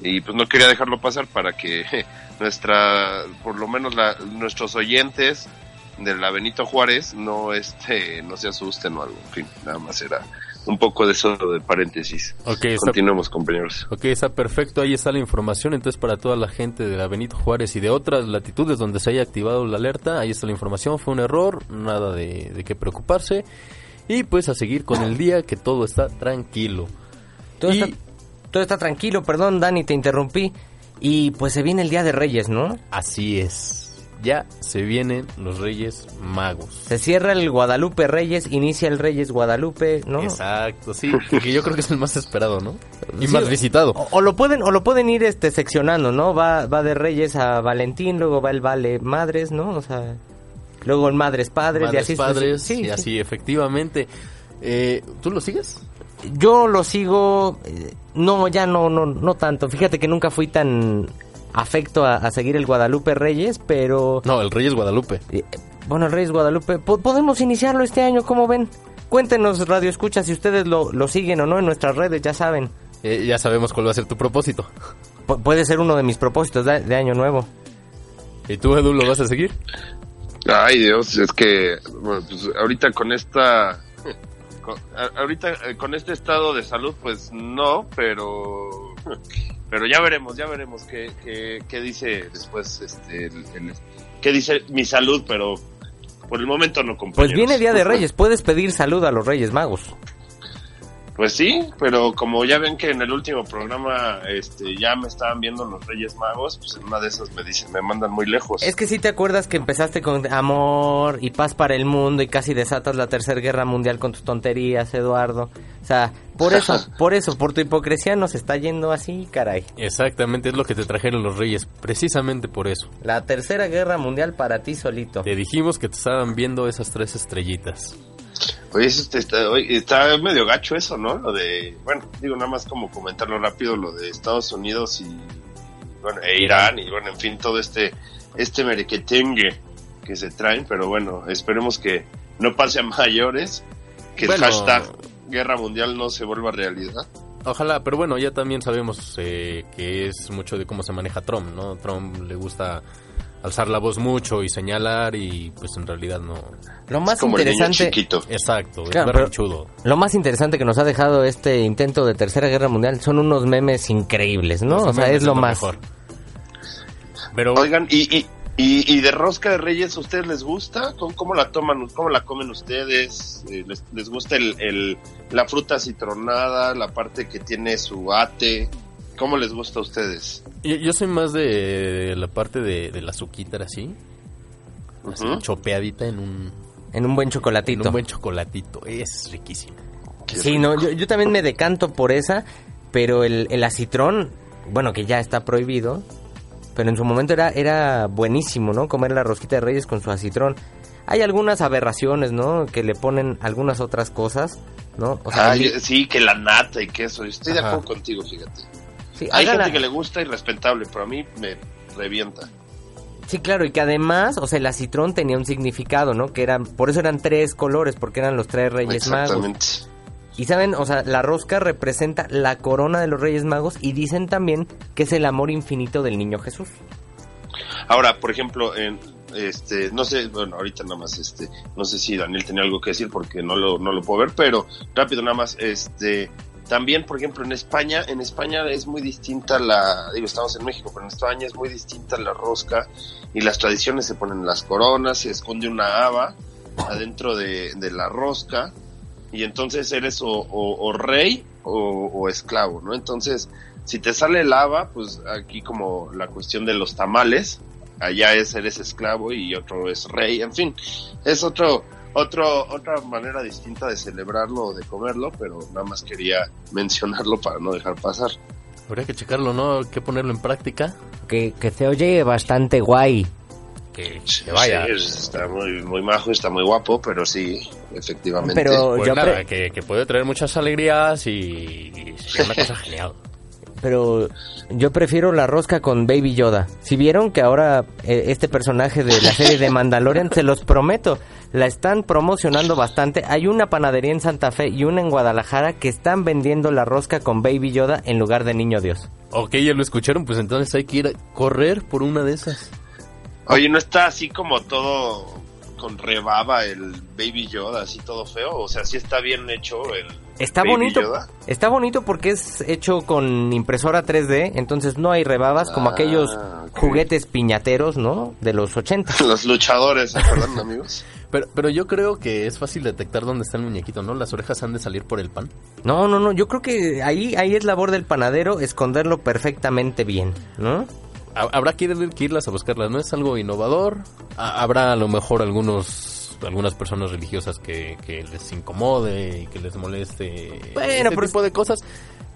y pues no quería dejarlo pasar para que nuestra, por lo menos la, nuestros oyentes de la Benito Juárez no este, no se asusten o algo, en fin, nada más era un poco de eso de paréntesis. Ok, está, Continuemos compañeros. ok, está perfecto. Ahí está la información. Entonces, para toda la gente de la Benito Juárez y de otras latitudes donde se haya activado la alerta, ahí está la información. Fue un error, nada de, de qué preocuparse. Y pues a seguir con el día, que todo está tranquilo. Todo, Y- está, todo está tranquilo, perdón Dani, te interrumpí. Y pues se viene el Día de Reyes, ¿no? Así es. Ya se vienen los Reyes Magos. Se cierra el Guadalupe Reyes, inicia el Reyes Guadalupe, ¿no? Exacto, sí. Que yo creo que es el más esperado, ¿no? Y Sí, más visitado. O, o lo pueden o lo pueden ir este seccionando, ¿no? Va va de Reyes a Valentín, luego va el Vale Madres, ¿no? O sea, luego el Madres Padres y Madres, así padres, sí, y sí. así, efectivamente. Eh, ¿Tú lo sigues? Yo lo sigo eh, no, ya no no no tanto. Fíjate que nunca fui tan afecto a, a seguir el Guadalupe Reyes, pero No, el Reyes Guadalupe. bueno, el Reyes Guadalupe, po- podemos iniciarlo este año, ¿cómo ven? Cuéntenos, Radio Escucha, si ustedes lo, lo siguen o no en nuestras redes, ya saben. Eh, ya sabemos cuál va a ser tu propósito. Pu- puede ser uno de mis propósitos de, de año nuevo. ¿Y tú, Edu, lo vas a seguir? Ay Dios, es que bueno, pues ahorita con esta con- ahorita eh, con este estado de salud pues no, pero pero ya veremos, ya veremos qué, qué, qué dice después este el, el- qué dice mi salud, pero por el momento no Pues compañeros. viene Día de Reyes, puedes pedir salud a los Reyes Magos. Pues sí, pero como ya ven que en el último programa este ya me estaban viendo los Reyes Magos, pues en una de esas me dicen, me mandan muy lejos. Es que si te acuerdas que empezaste con amor y paz para el mundo y casi desatas la tercera guerra mundial con tus tonterías, Eduardo. O sea, por eso, por eso, por tu hipocresía nos está yendo así, caray. Exactamente, es lo que te trajeron los Reyes, precisamente por eso. La tercera guerra mundial para ti solito. Te dijimos que te estaban viendo esas tres estrellitas. Oye, eso está, está- oye, está medio gacho eso, ¿no? Lo de, bueno, digo nada más como comentarlo rápido, lo de Estados Unidos y, bueno, e Irán y bueno, en fin, todo este, este merequetengue que se traen, pero bueno, esperemos que no pase a mayores, que Bueno, el hashtag guerra mundial no se vuelva realidad. Ojalá, pero bueno, ya también sabemos eh, que es mucho de cómo se maneja Trump, ¿no? Trump le gusta alzar la voz mucho y señalar y pues en realidad no... Lo más Es como el niño interesante, chiquito. Exacto, Claro, es berrinchudo. lo más interesante que nos ha dejado este intento de tercera guerra mundial son unos memes increíbles, ¿no? Los o sea, es lo más. mejor. Pero Oigan, y, y, y, y de rosca de reyes, ¿a ustedes les gusta? ¿Cómo, cómo la toman? ¿Cómo la comen ustedes? Eh, ¿Les, les gusta el, el- la fruta citronada, la parte que tiene su ate? ¿Cómo les gusta a ustedes? yo, yo soy más de la parte de, de la azuquita así, chopeadita en un, En un buen en chocolatito. un buen chocolatito. Es riquísimo. Sí, no, yo, yo también me decanto por esa, pero el, el acitrón, bueno, que ya está prohibido, pero en su momento era, era buenísimo, ¿no? Comer la rosquita de reyes con su acitrón. Hay algunas aberraciones, ¿no? Que le ponen algunas otras cosas, ¿no? O sea, Ay, el- sí, que la nata y queso. Estoy de acuerdo contigo, fíjate. Sí, Hay gente que le gusta y respetable, pero a mí me revienta. Sí, claro, y que además, o sea, el acitrón tenía un significado, ¿no? Que eran, por eso eran tres colores, porque eran los tres reyes magos. Exactamente. Y saben, o sea, la rosca representa la corona de los reyes magos y dicen también que es el amor infinito del niño Jesús. Ahora, por ejemplo, en este, no sé, bueno, ahorita nada más, este, no sé si Daniel tenía algo que decir porque no lo, no lo puedo ver, pero rápido nada más, este, también, por ejemplo, en España, en España es muy distinta la, digo, estamos en México, pero en España es muy distinta la rosca y las tradiciones se ponen las coronas, se esconde una haba adentro de, de la rosca y entonces eres o, rey o, o esclavo, ¿no? Entonces, si te sale el haba, pues aquí como la cuestión de los tamales, allá es eres esclavo y otro es rey, en fin, es otro, otro, otra manera distinta de celebrarlo o de comerlo, pero nada más quería mencionarlo para no dejar pasar. Habría que checarlo, ¿no? Hay que ponerlo en práctica. Que, que se oye bastante guay. Que, que vaya. Sí, está muy, muy majo, está muy guapo, pero sí, efectivamente. Pero Pues yo nada, que, que puede traer muchas alegrías y, y sería una cosa genial. Pero yo prefiero la rosca con Baby Yoda. Si vieron que ahora eh, este personaje de la serie de Mandalorian, se los prometo, la están promocionando bastante. Hay una panadería en Santa Fe y una en Guadalajara que están vendiendo la rosca con Baby Yoda en lugar de Niño Dios. Ok, ya lo escucharon, pues entonces hay que ir a correr por una de esas. Oye, ¿no está así como todo con rebaba el Baby Yoda, así todo feo? O sea, sí está bien hecho el Está Baby bonito. Yoda. Está bonito porque es hecho con impresora 3D, entonces no hay rebabas como Ah, aquellos juguetes piñateros, ¿no? De los 80. Los luchadores, ¿se acuerdan, amigos? Pero, pero yo creo que es fácil detectar dónde está el muñequito, ¿no? Las orejas han de salir por el pan. No, no, no, yo creo que ahí, ahí es labor del panadero esconderlo perfectamente bien, ¿no? Ha- Habrá que, ir- que irlas a buscarlas, ¿no? Es algo innovador. Ha- Habrá a lo mejor algunos algunas personas religiosas que, que les incomode y que les moleste Bueno, este pero- tipo de cosas.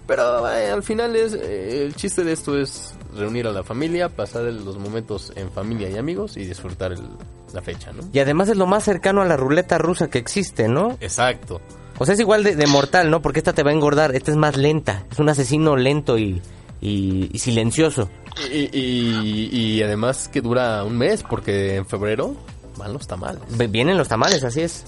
Pero eh, al final es eh, el chiste de esto es reunir a la familia, pasar el- los momentos en familia y amigos y disfrutar el- la fecha, ¿no? Y además es lo más cercano a la ruleta rusa que existe, ¿no? Exacto. O sea, es igual de, de mortal, ¿no? Porque esta te va a engordar, esta es más lenta, es un asesino lento y, y- y silencioso. Y, y- y además que dura un mes porque en febrero van los tamales. Vienen los tamales, así es.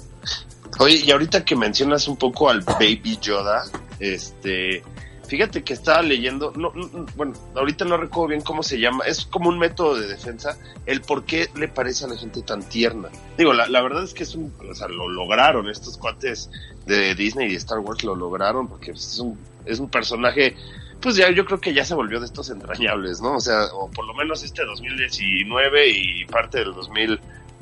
Oye, y ahorita que mencionas un poco al Baby Yoda, este, fíjate que estaba leyendo, no, no, bueno, ahorita no recuerdo bien cómo se llama, es como un método de defensa, el por qué le parece a la gente tan tierna. Digo, la, la verdad es que es un, o sea, lo lograron, estos cuates de Disney y Star Wars lo lograron, porque es un, es un personaje, pues ya yo creo que ya se volvió de estos entrañables, ¿no? O sea, o por lo menos este 2019 y parte del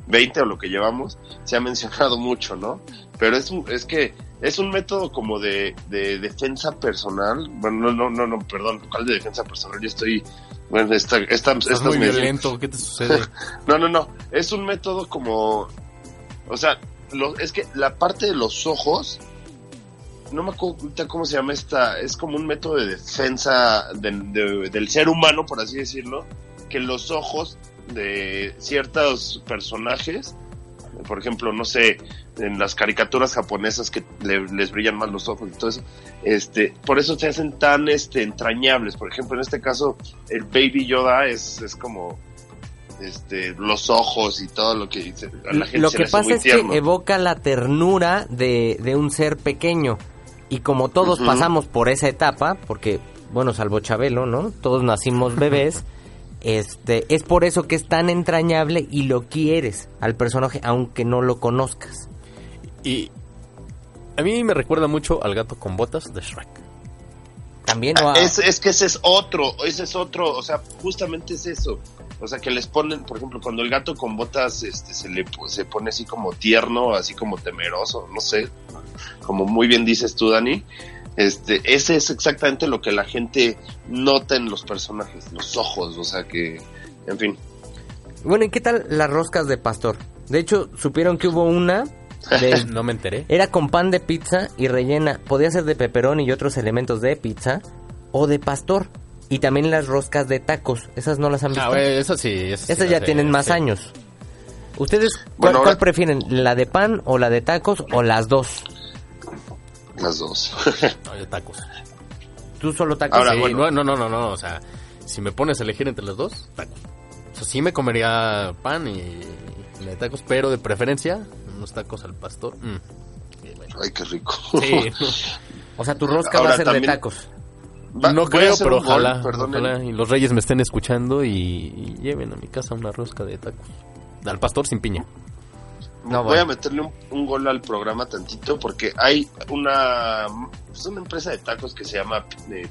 2020 o lo que llevamos, se ha mencionado mucho, ¿no? Pero es, es que es un método como de, de defensa personal. Bueno, no, no, no, no, perdón, ¿cuál de defensa personal? Yo estoy, bueno, esta, esta, Estás estas muy medidas- violento, ¿qué te sucede? no, no, no. Es un método como. O sea, lo- es que la parte de los ojos. No me acuerdo cómo se llama esta. Es como un método de defensa de- del ser humano, por así decirlo. Que los ojos de ciertos personajes. Por ejemplo, no sé, en las caricaturas japonesas que le- les brillan más los ojos y todo eso, este, por eso se hacen tan este, entrañables. Por ejemplo, en este caso, el Baby Yoda es, es como este, los ojos y todo lo que dice. A la gente Lo se que le pasa es tierno. que evoca la ternura de, de un ser pequeño. Y como todos pasamos por esa etapa, porque, bueno, salvo Chabelo, ¿no? Todos nacimos bebés. Este, es por eso que es tan entrañable y lo quieres al personaje, aunque no lo conozcas. Y a mí me recuerda mucho al gato con botas de Shrek. También es que ese es otro, ese es otro, o sea, justamente es eso. O sea, que les ponen, por ejemplo, cuando el gato con botas este, se le se pone así como tierno, así como temeroso, no sé, como muy bien dices tú, Dani. Este, ese es exactamente lo que la gente nota en los personajes, los ojos, o sea que, en fin. Bueno, ¿y qué tal las roscas de pastor? De hecho, supieron que hubo una de No me enteré. Era con pan de pizza y rellena. Podía ser de pepperoni y otros elementos de pizza o de pastor. Y también las roscas de tacos. Esas no las han visto. Ah, eso sí. Esas ya sé, tienen más sí. años. ¿Ustedes cuál, Bueno, cuál ahora- prefieren? ¿La de pan o la de tacos o las dos? Las dos. No, de tacos. Tú solo tacos. Ahora, bueno. no, no, no, no, o sea, si me pones a elegir entre los dos, tacos. O sea, sí me comería pan y, y de tacos, pero de preferencia, unos tacos al pastor. mm. Bueno. Ay, qué rico. Sí, O sea, tu rosca va a ser de tacos. Va- no creo, pero gol, ojalá y los reyes me estén escuchando y, y lleven a mi casa una rosca de tacos. Al pastor sin piña. No, Voy a meterle un, un gol al programa tantito porque hay una, es una empresa de tacos que se llama eh,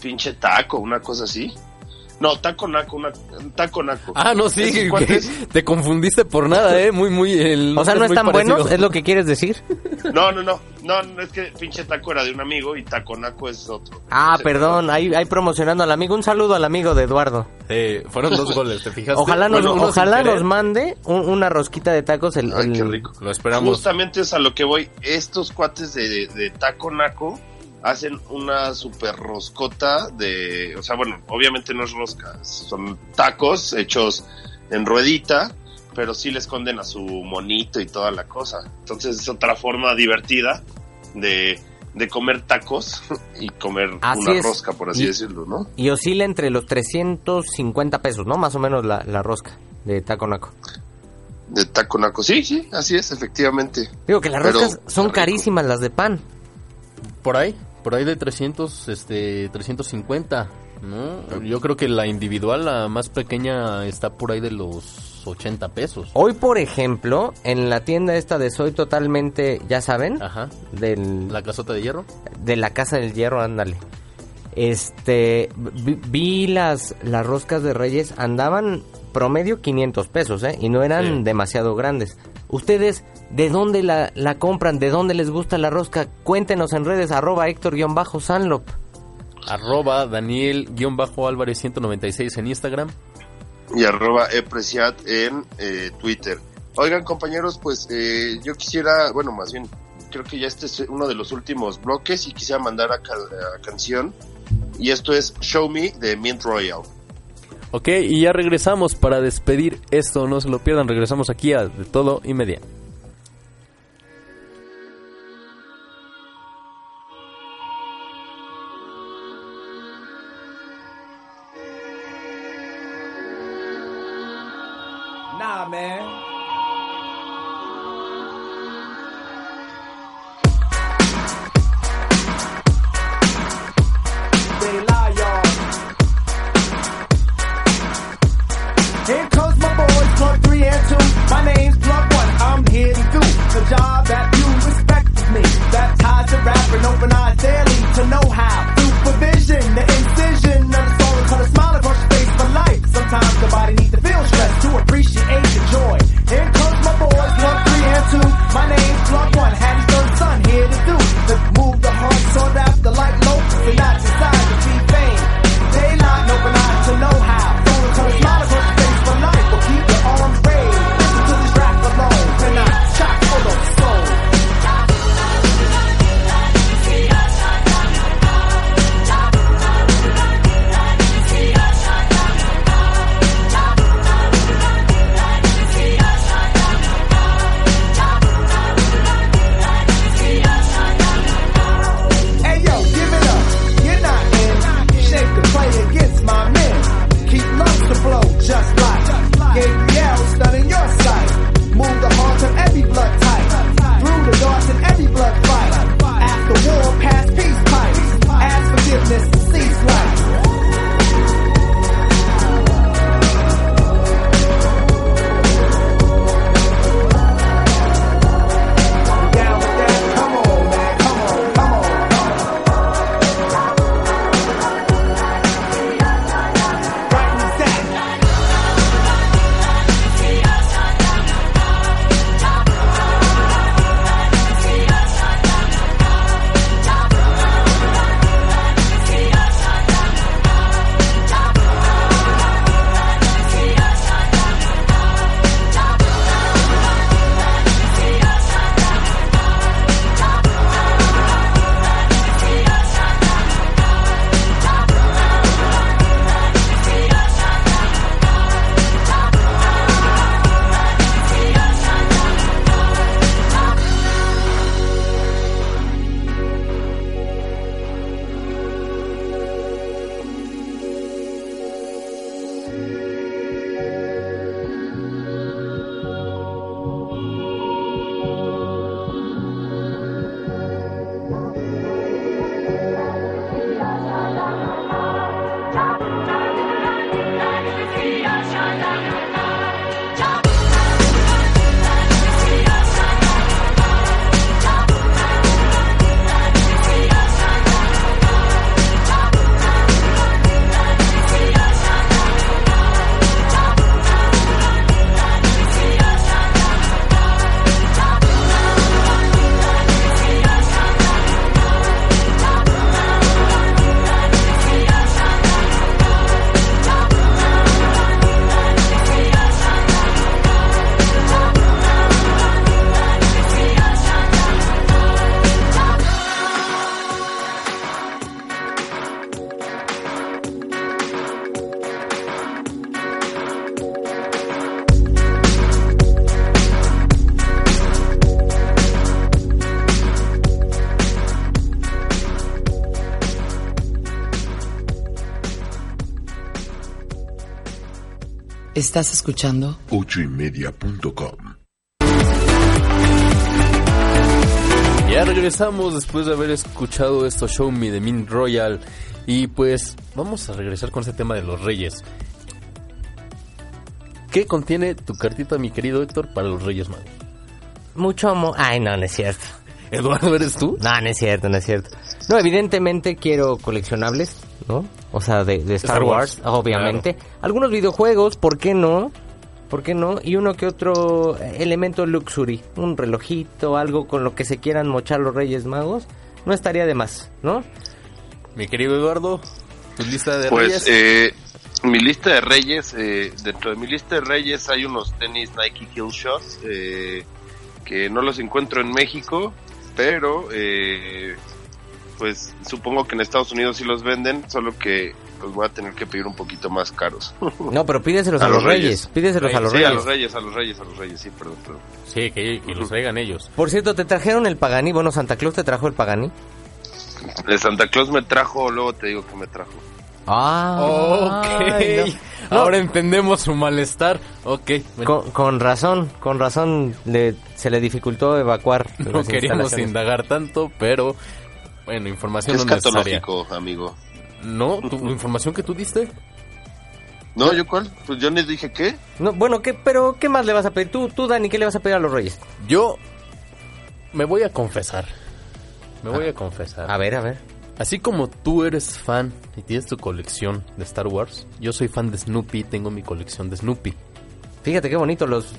pinche taco, una cosa así. No, taco naco, una, taco naco. Ah, no, sí, te confundiste por nada, eh, muy, muy... El O sea, no es están parecido. buenos, es lo que quieres decir. No, no, no, no, no, es que pinche taco era de un amigo y taco naco es otro. Ah, Sí, perdón, ahí, ahí promocionando al amigo. Un saludo al amigo de Eduardo. Sí, fueron dos goles, ¿te fijaste? Ojalá nos, Bueno, ojalá nos mande un- una rosquita de tacos. El, Ay, el- qué rico. Lo esperamos. Justamente es a lo que voy. Estos cuates de, de Taco Naco hacen una super roscota de, o sea, bueno, obviamente no es rosca, son tacos hechos en ruedita, pero sí le esconden a su monito y toda la cosa. Entonces es otra forma divertida de, de comer tacos y comer Así una es. rosca, por así Y- decirlo, ¿no? Y oscila entre los 350 pesos, ¿no? Más o menos la, la rosca de taco naco. De Taco Naco. Sí, sí, así es, efectivamente. Digo que las Pero, roscas son rico. carísimas las de pan. Por ahí, por ahí de 300, este, 350, ¿no? Yo creo que la individual, la más pequeña, está por ahí de los 80 pesos. Hoy, por ejemplo, en la tienda esta de Soy Totalmente, ya saben, Ajá. del, La casota de hierro. de la Casa del Hierro, ándale. Este, vi, vi las, las roscas de Reyes, andaban promedio 500 pesos, ¿eh? Y no eran Sí. demasiado grandes. Ustedes, ¿de dónde la, la compran? ¿De dónde les gusta la rosca? Cuéntenos en redes, arroba Héctor-Sanlop. Arroba Daniel-Álvarez 196 en Instagram. y arroba epreciat en eh, Twitter. Oigan compañeros, pues eh, yo quisiera, bueno, más bien, creo que ya este es uno de los últimos bloques y quisiera mandar a, ca- a canción. Y esto es Show Me de Mint Royal. Ok, y ya regresamos para despedir esto, no se lo pierdan, regresamos aquí a De Todo y Media. Estás escuchando ochoymedia.com Ya regresamos después de haber escuchado esto Show Me de Min Royal. Y pues vamos a regresar con ese tema de los reyes. ¿Qué contiene tu cartita, mi querido Héctor, para los reyes magos? Mucho amor. Ay, no, no es cierto. Eduardo, ¿eres tú? No, no es cierto, no es cierto. No, evidentemente quiero coleccionables, ¿no? O sea, de, de Star, Star Wars, Wars, obviamente. Algunos videojuegos, ¿por qué no? ¿Por qué no? Y uno que otro elemento luxury. Un relojito, algo con lo que se quieran mochar los Reyes Magos. No estaría de más, ¿no? Mi querido Eduardo, tu lista de Pues reyes. eh, mi lista de reyes, eh, dentro de mi lista de reyes hay unos tenis Nike Kill Shots eh, que no los encuentro en México, pero eh, pues supongo que en Estados Unidos sí los venden, solo que los voy a tener que pedir un poquito más caros. No, pero pídeselos a, los Reyes. Pídeselos a los sí, Reyes. a los reyes, a los reyes, a los reyes, sí, perdón, perdón. Sí, que, que los traigan ellos. Por cierto, ¿te trajeron el Pagani? Bueno, Santa Claus te trajo el Pagani. De Santa Claus me trajo, luego te digo que me trajo. Ah, ok. no. Ahora entendemos su malestar. Ok. bueno, Con, con razón, con razón le, se le dificultó evacuar. no queríamos indagar tanto, pero bueno, información Es no necesaria. catológico, amigo. No, tu información que tú diste. No, ¿yo cuál? Pues yo les dije qué. No, bueno, ¿qué, pero ¿qué más le vas a pedir? Tú, tú, Dani, ¿qué le vas a pedir a los Reyes? Yo me voy a confesar. Me voy a confesar. A ver, a ver. Así como tú eres fan y tienes tu colección de Star Wars, yo soy fan de Snoopy, tengo mi colección de Snoopy. Fíjate qué bonito los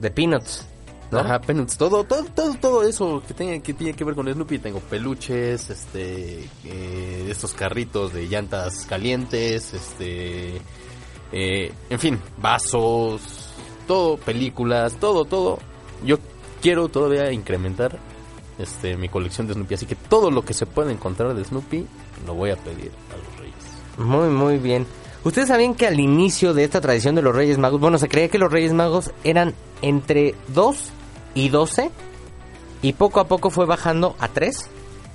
de Peanuts. ¿No? Ajá, Peanuts, todo, todo, todo, todo eso que tenga, que tiene que ver con Snoopy. Tengo peluches, este, eh, estos carritos de llantas calientes, este, eh, en fin, vasos, todo, películas, todo, todo. Yo quiero todavía incrementar este mi colección de Snoopy, así que todo lo que se pueda encontrar de Snoopy lo voy a pedir a los Reyes. Muy, muy bien. ¿Ustedes sabían que al inicio de esta tradición de los Reyes Magos, bueno, se creía que los Reyes Magos eran entre 2 y 12 y poco a poco fue bajando a 3?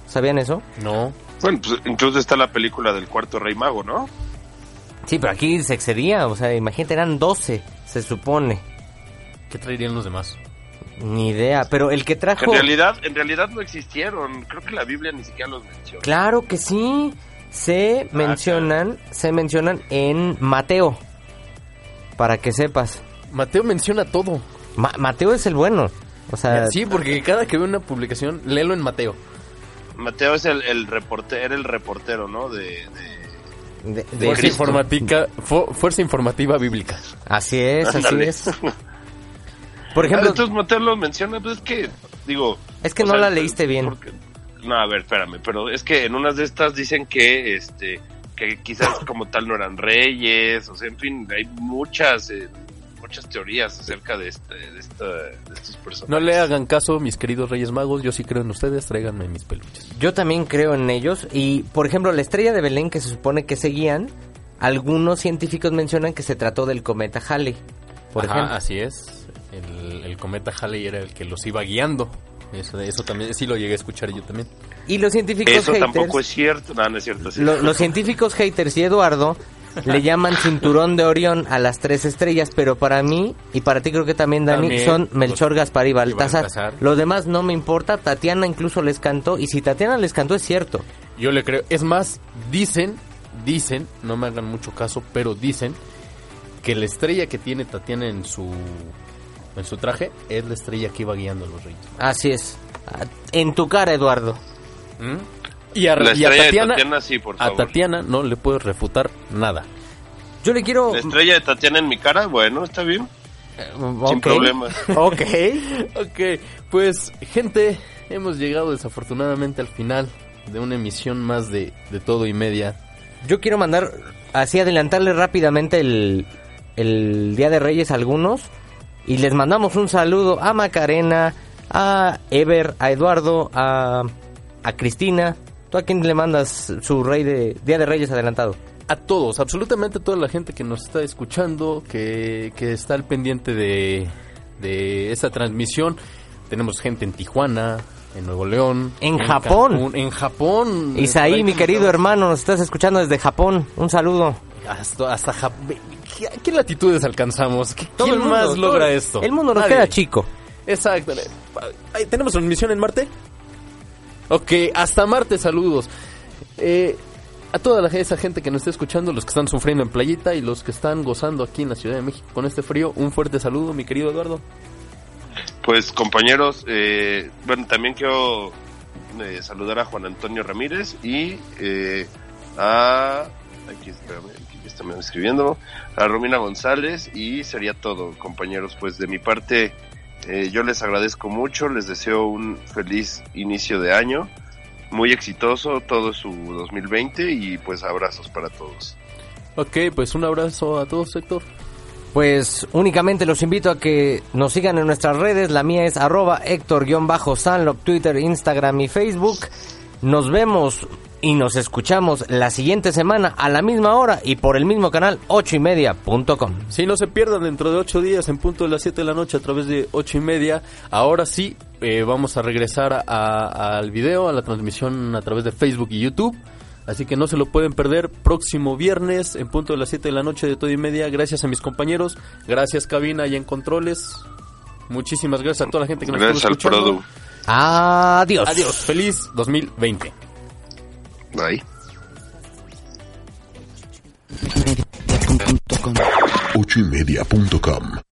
¿Sabían eso? No, Bueno, pues incluso está la película del cuarto rey mago, ¿no? Sí, pero aquí se excedía, o sea, imagínate, eran 12, se supone. ¿qué traerían los demás? Ni idea, pero el que trajo... En realidad, en realidad no existieron. Creo que la Biblia ni siquiera los menciona. Claro que sí. Se mencionan, se mencionan en Mateo. Para que sepas. Mateo menciona todo. Ma- Mateo es el bueno. O sea, Sí, porque cada que veo una publicación, léelo en Mateo. Mateo es el, el reportero, era el reportero, ¿no? De, de- de- de Fuerza, Cristo. informática, fu- fuerza informativa bíblica. Así es, así es. Por Ah, ejemplo, entonces Mateo los menciona, pues es que, digo... Es que no la leíste bien. porque- no, a ver, espérame, pero es que en unas de estas dicen que, este, que quizás como tal no eran reyes, o sea, en fin, hay muchas, eh, muchas teorías acerca de, este, de, esta, de estos personajes. No le hagan caso, mis queridos Reyes Magos. Yo sí creo en ustedes. Tráiganme mis peluches. yo también creo en ellos. Y, por ejemplo, la estrella de Belén que se supone que seguían, algunos científicos mencionan que se trató del cometa Halley. Por Ajá, ejemplo. así es. El, el cometa Halley era el que los iba guiando. Eso, eso también, sí lo llegué a escuchar yo también. Y los científicos Eso haters, tampoco es cierto, no, no es cierto. sí. lo- los científicos haters y Eduardo le llaman cinturón de Orión a las tres estrellas, pero para mí y para ti creo que también Dani También, son Melchor, los- Gaspar y. Baltasar. Los demás no me importa, Tatiana incluso les cantó y si Tatiana les cantó es cierto. Yo le creo. Es más, dicen, dicen, no me hagan mucho caso, pero dicen que la estrella que tiene Tatiana en su en su traje es la estrella que iba guiando a los reyes. Así es. Ah, En tu cara, Eduardo. ¿Mm? Y a, La y a estrella de Tatiana, Tatiana, sí, por a favor. Tatiana no le puedes refutar nada. Yo le quiero... La estrella de Tatiana en mi cara, bueno, está bien, Eh, sin ok. problemas. Ok. Ok, pues gente, hemos llegado desafortunadamente al final de una emisión más de, de todo y media. Yo quiero mandar, así adelantarle rápidamente el, el Día de Reyes a algunos. Y les mandamos un saludo a Macarena, a Ever, a Eduardo, a, a Cristina. ¿Tú a quién le mandas su rey de Día de Reyes adelantado? A todos, absolutamente toda la gente que nos está escuchando, que, que está al pendiente de, de esta transmisión. Tenemos gente en Tijuana, en Nuevo León. En Japón. Cancún, en Japón. Isaí, mi querido estamos. hermano, nos estás escuchando desde Japón. Un saludo. Hasta, hasta Jap- qué, qué latitudes alcanzamos? ¿Qué- Todo ¿Quién el mundo, más todo- logra esto? El mundo nos Nadie. queda chico. Exacto. ¿Tenemos transmisión en Marte? Ok, hasta Marte, saludos. Eh, a toda esa gente que nos está escuchando, los que están sufriendo en playita y los que están gozando aquí en la Ciudad de México con este frío, un fuerte saludo, mi querido Eduardo. Pues compañeros, eh, bueno, también quiero eh, saludar a Juan Antonio Ramírez y eh, a... Aquí, espérame, aquí está me escribiendo. A Romina González y sería todo, compañeros. Pues de mi parte, eh, yo les agradezco mucho, les deseo un feliz inicio de año, muy exitoso todo su 2020 y pues abrazos para todos. Ok, pues un abrazo a todos, Héctor. Pues únicamente los invito a que nos sigan en nuestras redes. La mía es arroba Héctor-Sanlop, Twitter, Instagram y Facebook. Nos vemos y nos escuchamos la siguiente semana a la misma hora y por el mismo canal 8 y media.com. Si no se pierdan dentro de ocho días en punto de las 7 de la noche a través de ocho y media. Ahora sí, eh, vamos a regresar a- al video, a la transmisión a través de Facebook y YouTube. Así que no se lo pueden perder próximo viernes en punto de las 7 de la noche de todo y media. Gracias a mis compañeros. Gracias cabina y en controles. Muchísimas gracias a toda la gente que nos Gracias estuvo al escuchando. Produ. Adiós. Adiós. Feliz 2020. Bye. Media.com. ochoymedia.com